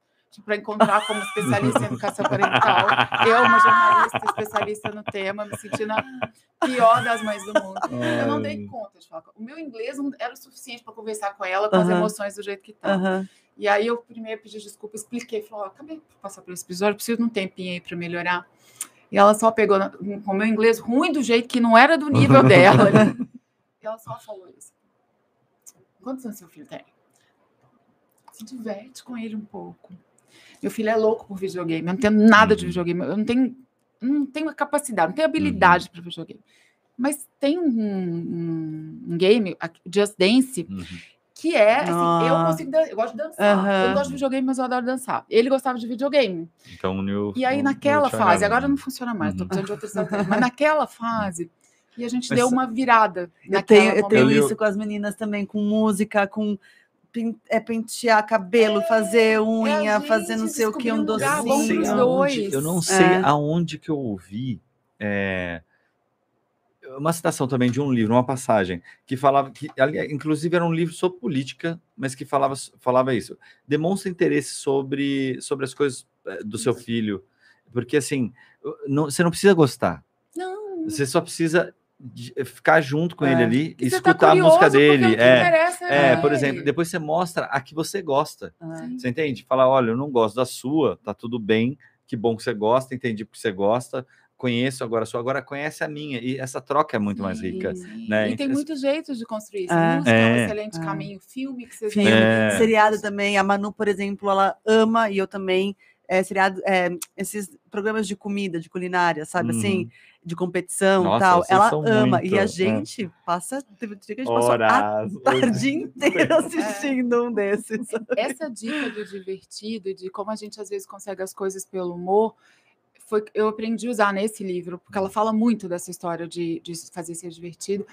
para encontrar como especialista em educação parental. Eu, uma jornalista especialista no tema, me sentindo a pior das mães do mundo. Eu não dei conta de falar. O meu inglês não era o suficiente para conversar com ela, com as
Aham.
emoções do jeito que estava.
aham.
E aí eu primeiro pedi desculpa, expliquei, falei, ó, acabei de passar por esse episódio, preciso de um tempinho aí para melhorar. E ela só pegou com o meu inglês ruim do jeito que não era do nível *laughs* dela. E ela só falou isso. Quantos anos seu filho tem? Se diverte com ele um pouco. Meu filho é louco por videogame. Eu não tenho nada de
Uhum.
videogame. Eu não tenho, não tenho a capacidade, não tenho habilidade para videogame. Mas tem um, um- um game, Just Dance,
Uhum.
que é assim, eu
Ah.
consigo dan- eu gosto de dançar.
Aham.
Eu não gosto de videogame, mas eu adoro dançar. Ele gostava de videogame.
Então, uniu.
E aí,
uniu
naquela
o
fase,
chaveamento.
agora não funciona mais, tô
Uhum.
precisando de outra *laughs* mas naquela fase, e a gente
Mas
deu uma virada.
Eu
naquela
tenho, eu tenho.
Eu
isso com as meninas também, com música, com é, pentear cabelo, fazer unha,
gente
fazer não sei o que, um
lugar
Eu não
docinho.
sei aonde-. Eu não sei
É.
aonde que eu ouvi. é, uma citação também de um livro, uma passagem, que falava que, ali, inclusive, era um livro sobre política, mas que falava, falava isso. Demonstra interesse sobre, sobre as coisas eh, do seu filho. Porque, assim, não- você não precisa gostar.
Não,
Você só precisa ficar junto com
É.
ele ali e
tá
escutar a música dele. É,
interessa
é, por exemplo, depois você mostra a que você gosta.
Ah.
Você entende? Fala, olha, eu não gosto da sua, tá tudo bem, que bom que você gosta, entendi porque você gosta, conheço agora a sua, agora conhece a minha. E essa troca é muito mais rica.
Sim,
né?
E tem muitos jeitos de construir isso.
É.
Música é um
É.
excelente
É.
caminho. Filme que você
Filme,
É.
seriado também. A Manu, por exemplo, ela ama e eu também. É, seriado, é, esses programas de comida, de culinária, sabe assim?
Uhum.
De competição e
Nossa,
tal. Ela ama.
muito,
e
é.
a gente passa. Teve dia que a gente passou a
Horas.
tarde inteira *laughs* assistindo um desses.
essa dica do divertido, de como a gente às vezes consegue as coisas pelo humor, foi eu aprendi a usar nesse livro, porque ela fala muito dessa história de, de fazer ser divertido.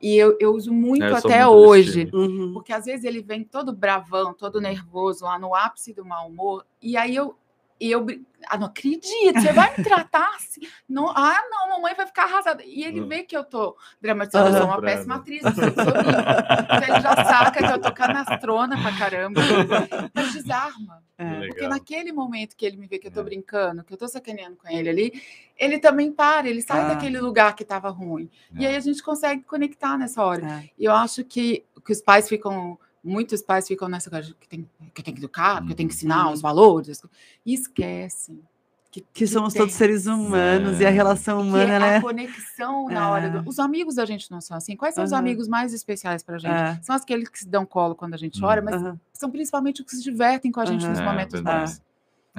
E eu, eu uso muito
É, eu
até
muito
hoje.
Uhum.
Porque às vezes ele vem todo bravão, todo nervoso, lá no ápice do mau humor, e aí eu. E eu ah, não acredito, você vai me tratar assim? Não, ah, não, mamãe vai ficar arrasada. E ele vê que eu tô dramatizando, eu sou uma péssima atriz, eu sou horrível. Então ele já saca que eu tô canastrona pra caramba. Mas desarma.
É.
Porque
Legal.
naquele momento que ele me vê que eu tô
É.
brincando, que eu tô sacaneando com ele ali, ele também para, ele sai
Ah.
daquele lugar que tava ruim. E aí a gente consegue conectar nessa hora.
É.
E eu acho que, que os pais ficam, muitos pais ficam nessa coisa que, tem, que eu tenho que educar, que eu tenho que ensinar
Uhum.
os valores, e esquecem. Que,
Que somos
tem-
todos seres humanos e a
É.
relação
que
humana,
a
né?
conexão na hora
É.
do... Os amigos da gente não são assim. Quais são os
Aham.
amigos mais especiais pra gente?
É.
São aqueles que se dão colo quando a gente chora, mas
Aham.
são principalmente os que se divertem com a gente
Aham.
nos
É,
momentos
verdade.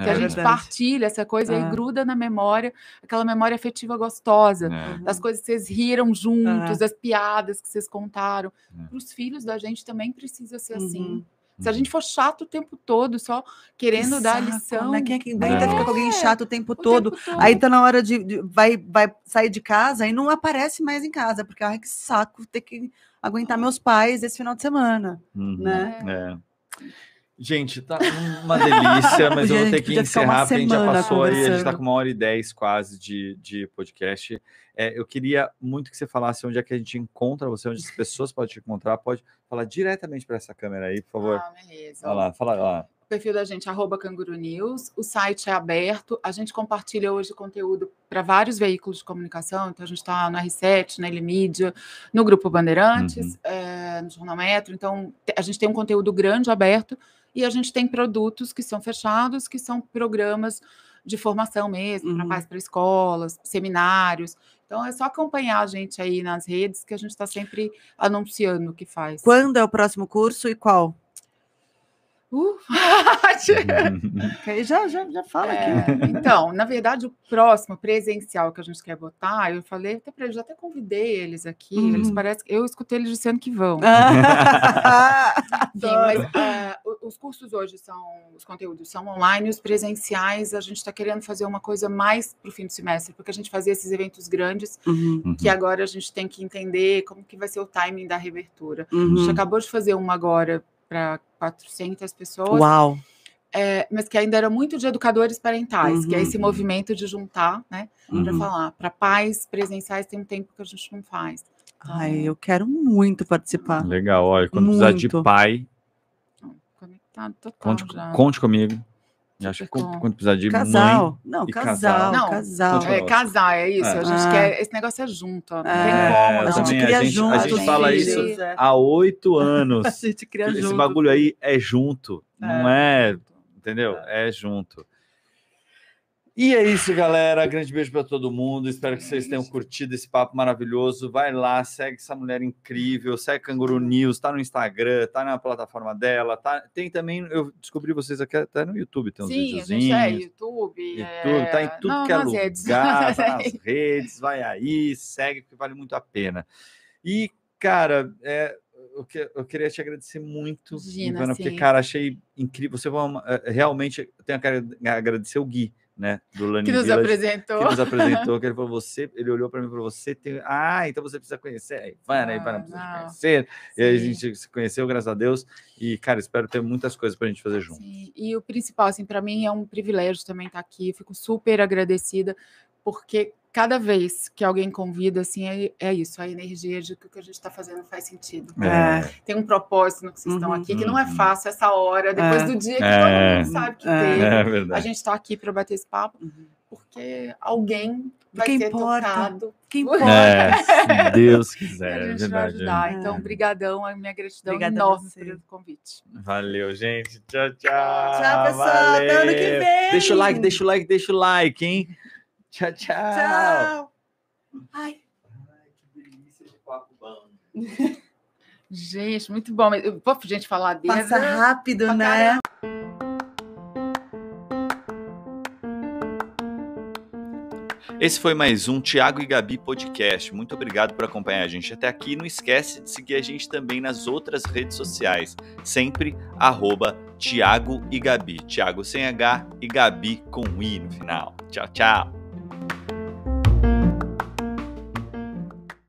É
Que a gente
verdade.
partilha essa coisa e
É.
gruda na memória, aquela memória afetiva gostosa
É.
das coisas que vocês riram juntos, das piadas que vocês contaram.
É.
Para os filhos da gente também precisa ser assim.
Uhum.
Se a gente for chato o tempo todo, só querendo
Que
dar
saco,
lição.
Né? Quem é que aguenta
É.
ficar com alguém chato o tempo
o
todo?
tempo todo.
Aí tá na hora de, de- vai, vai sair de casa e não aparece mais em casa, porque ai que saco ter que aguentar meus pais esse final de semana,
Uhum.
né?
É. Gente, tá uma delícia, mas eu vou ter que encerrar, porque a gente já passou aí, a gente tá com uma hora e dez quase de, de podcast. É, eu queria muito que você falasse onde é que a gente encontra você, onde as pessoas podem te encontrar. Pode falar diretamente para essa câmera aí, por favor.
Ah, beleza.
Olha lá, fala lá.
O perfil da gente é arroba Canguru News, o site é aberto, a gente compartilha hoje conteúdo para vários veículos de comunicação, então a gente está no R7, na Mídia, no Grupo Bandeirantes,
Uhum.
eh, no Jornal Metro, então a gente tem um conteúdo grande aberto e a gente tem produtos que são fechados, que são programas de formação mesmo, para
Uhum.
pais para escolas, seminários. Então é só acompanhar a gente aí nas redes que a gente está sempre anunciando o que faz.
Quando é o próximo curso e qual?
Uh! *laughs*
Já, já, já fala aqui.
É, então, na verdade, o próximo presencial que a gente quer botar, eu falei até para eles, já até convidei eles aqui. Eles
Uhum.
parecem, eu escutei eles dizendo que vão.
Ah, *laughs*
Sim, mas é, o- os cursos hoje são, os conteúdos são online, os presenciais, a gente está querendo fazer uma coisa mais para o fim do semestre, porque a gente fazia esses eventos grandes,
Uhum,
que agora a gente tem que entender como que vai ser o timing da reabertura. A
uhum.
gente acabou de fazer uma agora para 400 pessoas,
Uau.
é, mas que ainda era muito de educadores parentais, que é
Uhum.
esse movimento de juntar, né? Para
Uhum.
falar. Para pais presenciais tem um tempo que a gente não faz.
Ai, eu quero muito participar.
Legal, olha, quando precisar de
Muito.
pai,
Conectado total
conte,
já.
conte comigo. Acho que quando,
com-
quando precisar de mãe.
Casal. Não,
e
casal.
casal.
Não,
casal.
É, casar, é isso. A gente
Ah.
quer. Esse negócio é junto. Não
É,
tem
É,
como.
A gente
também, a
cria
gente- a
junto.
gente fala isso
é.
Há oito anos. *laughs*
A gente cria
Esse
junto.
bagulho aí é junto, não é, entendeu?
É.
É junto. E é isso, galera. Grande beijo para todo mundo. Espero que vocês tenham curtido esse papo maravilhoso. Vai lá, segue essa mulher incrível, segue Canguru News, tá no Instagram, tá na plataforma dela, tá. Tem também, eu descobri vocês aqui até no YouTube, tem uns
Sim, a gente é
videozinhos.
YouTube.
YouTube, tá em
é-
tudo
não,
que é lugar,
redes.
tá nas *laughs* redes, vai aí, segue, porque vale muito a pena. E, cara, é, eu, que- eu queria te agradecer muito,
Imagina,
Ivana, porque, cara, achei incrível. Você vai, é, realmente, tenho que agradecer o Gui, né, do Learning
que nos
Village,
apresentou.
que nos apresentou, que ele falou, *laughs* você, ele olhou para mim e falou, você tem, ah, então você precisa conhecer a Ivana, a Ivana
Ah,
precisa
não.
conhecer, e aí a
Sim.
gente se conheceu, graças a Deus, e, cara, espero ter muitas coisas para a gente fazer junto.
Sim, E o principal, assim, para mim é um privilégio também estar aqui. Eu fico super agradecida, porque cada vez que alguém convida, assim, é, é isso, a energia de que o que a gente está fazendo faz sentido.
É.
Tem um propósito no que vocês estão
Uhum.
aqui, que não é
Uhum.
fácil essa hora, depois
É.
do dia que
É.
todo mundo sabe que
É.
teve.
É
A gente está aqui para bater esse papo,
Uhum.
porque alguém vai
Quem
ser
importa?
tocado.
Quem importa?
É, *laughs* se Deus quiser,
a
é
gente vai
verdade.
ajudar.
É.
Então, brigadão, a minha gratidão
Obrigada
enorme pelo convite.
Valeu, gente. Tchau, tchau.
Tchau, pessoal. Até ano que
Valeu.
vem.
Deixa o like, deixa o like, deixa o like, hein? Tchau, tchau.
Tchau. Ai.
Ai, que delícia de papo bom.
Gente, muito bom. Mas eu- Pô, gente, falar dele.
Passa rápido,
pra
né?
Esse foi mais um Tiago e Gabi podcast. Muito obrigado por acompanhar a gente até aqui. Não esquece de seguir a gente também nas outras redes sociais. Sempre arroba Tiago e Gabi. Tiago sem H e Gabi com I no final. Tchau, tchau. Thank you.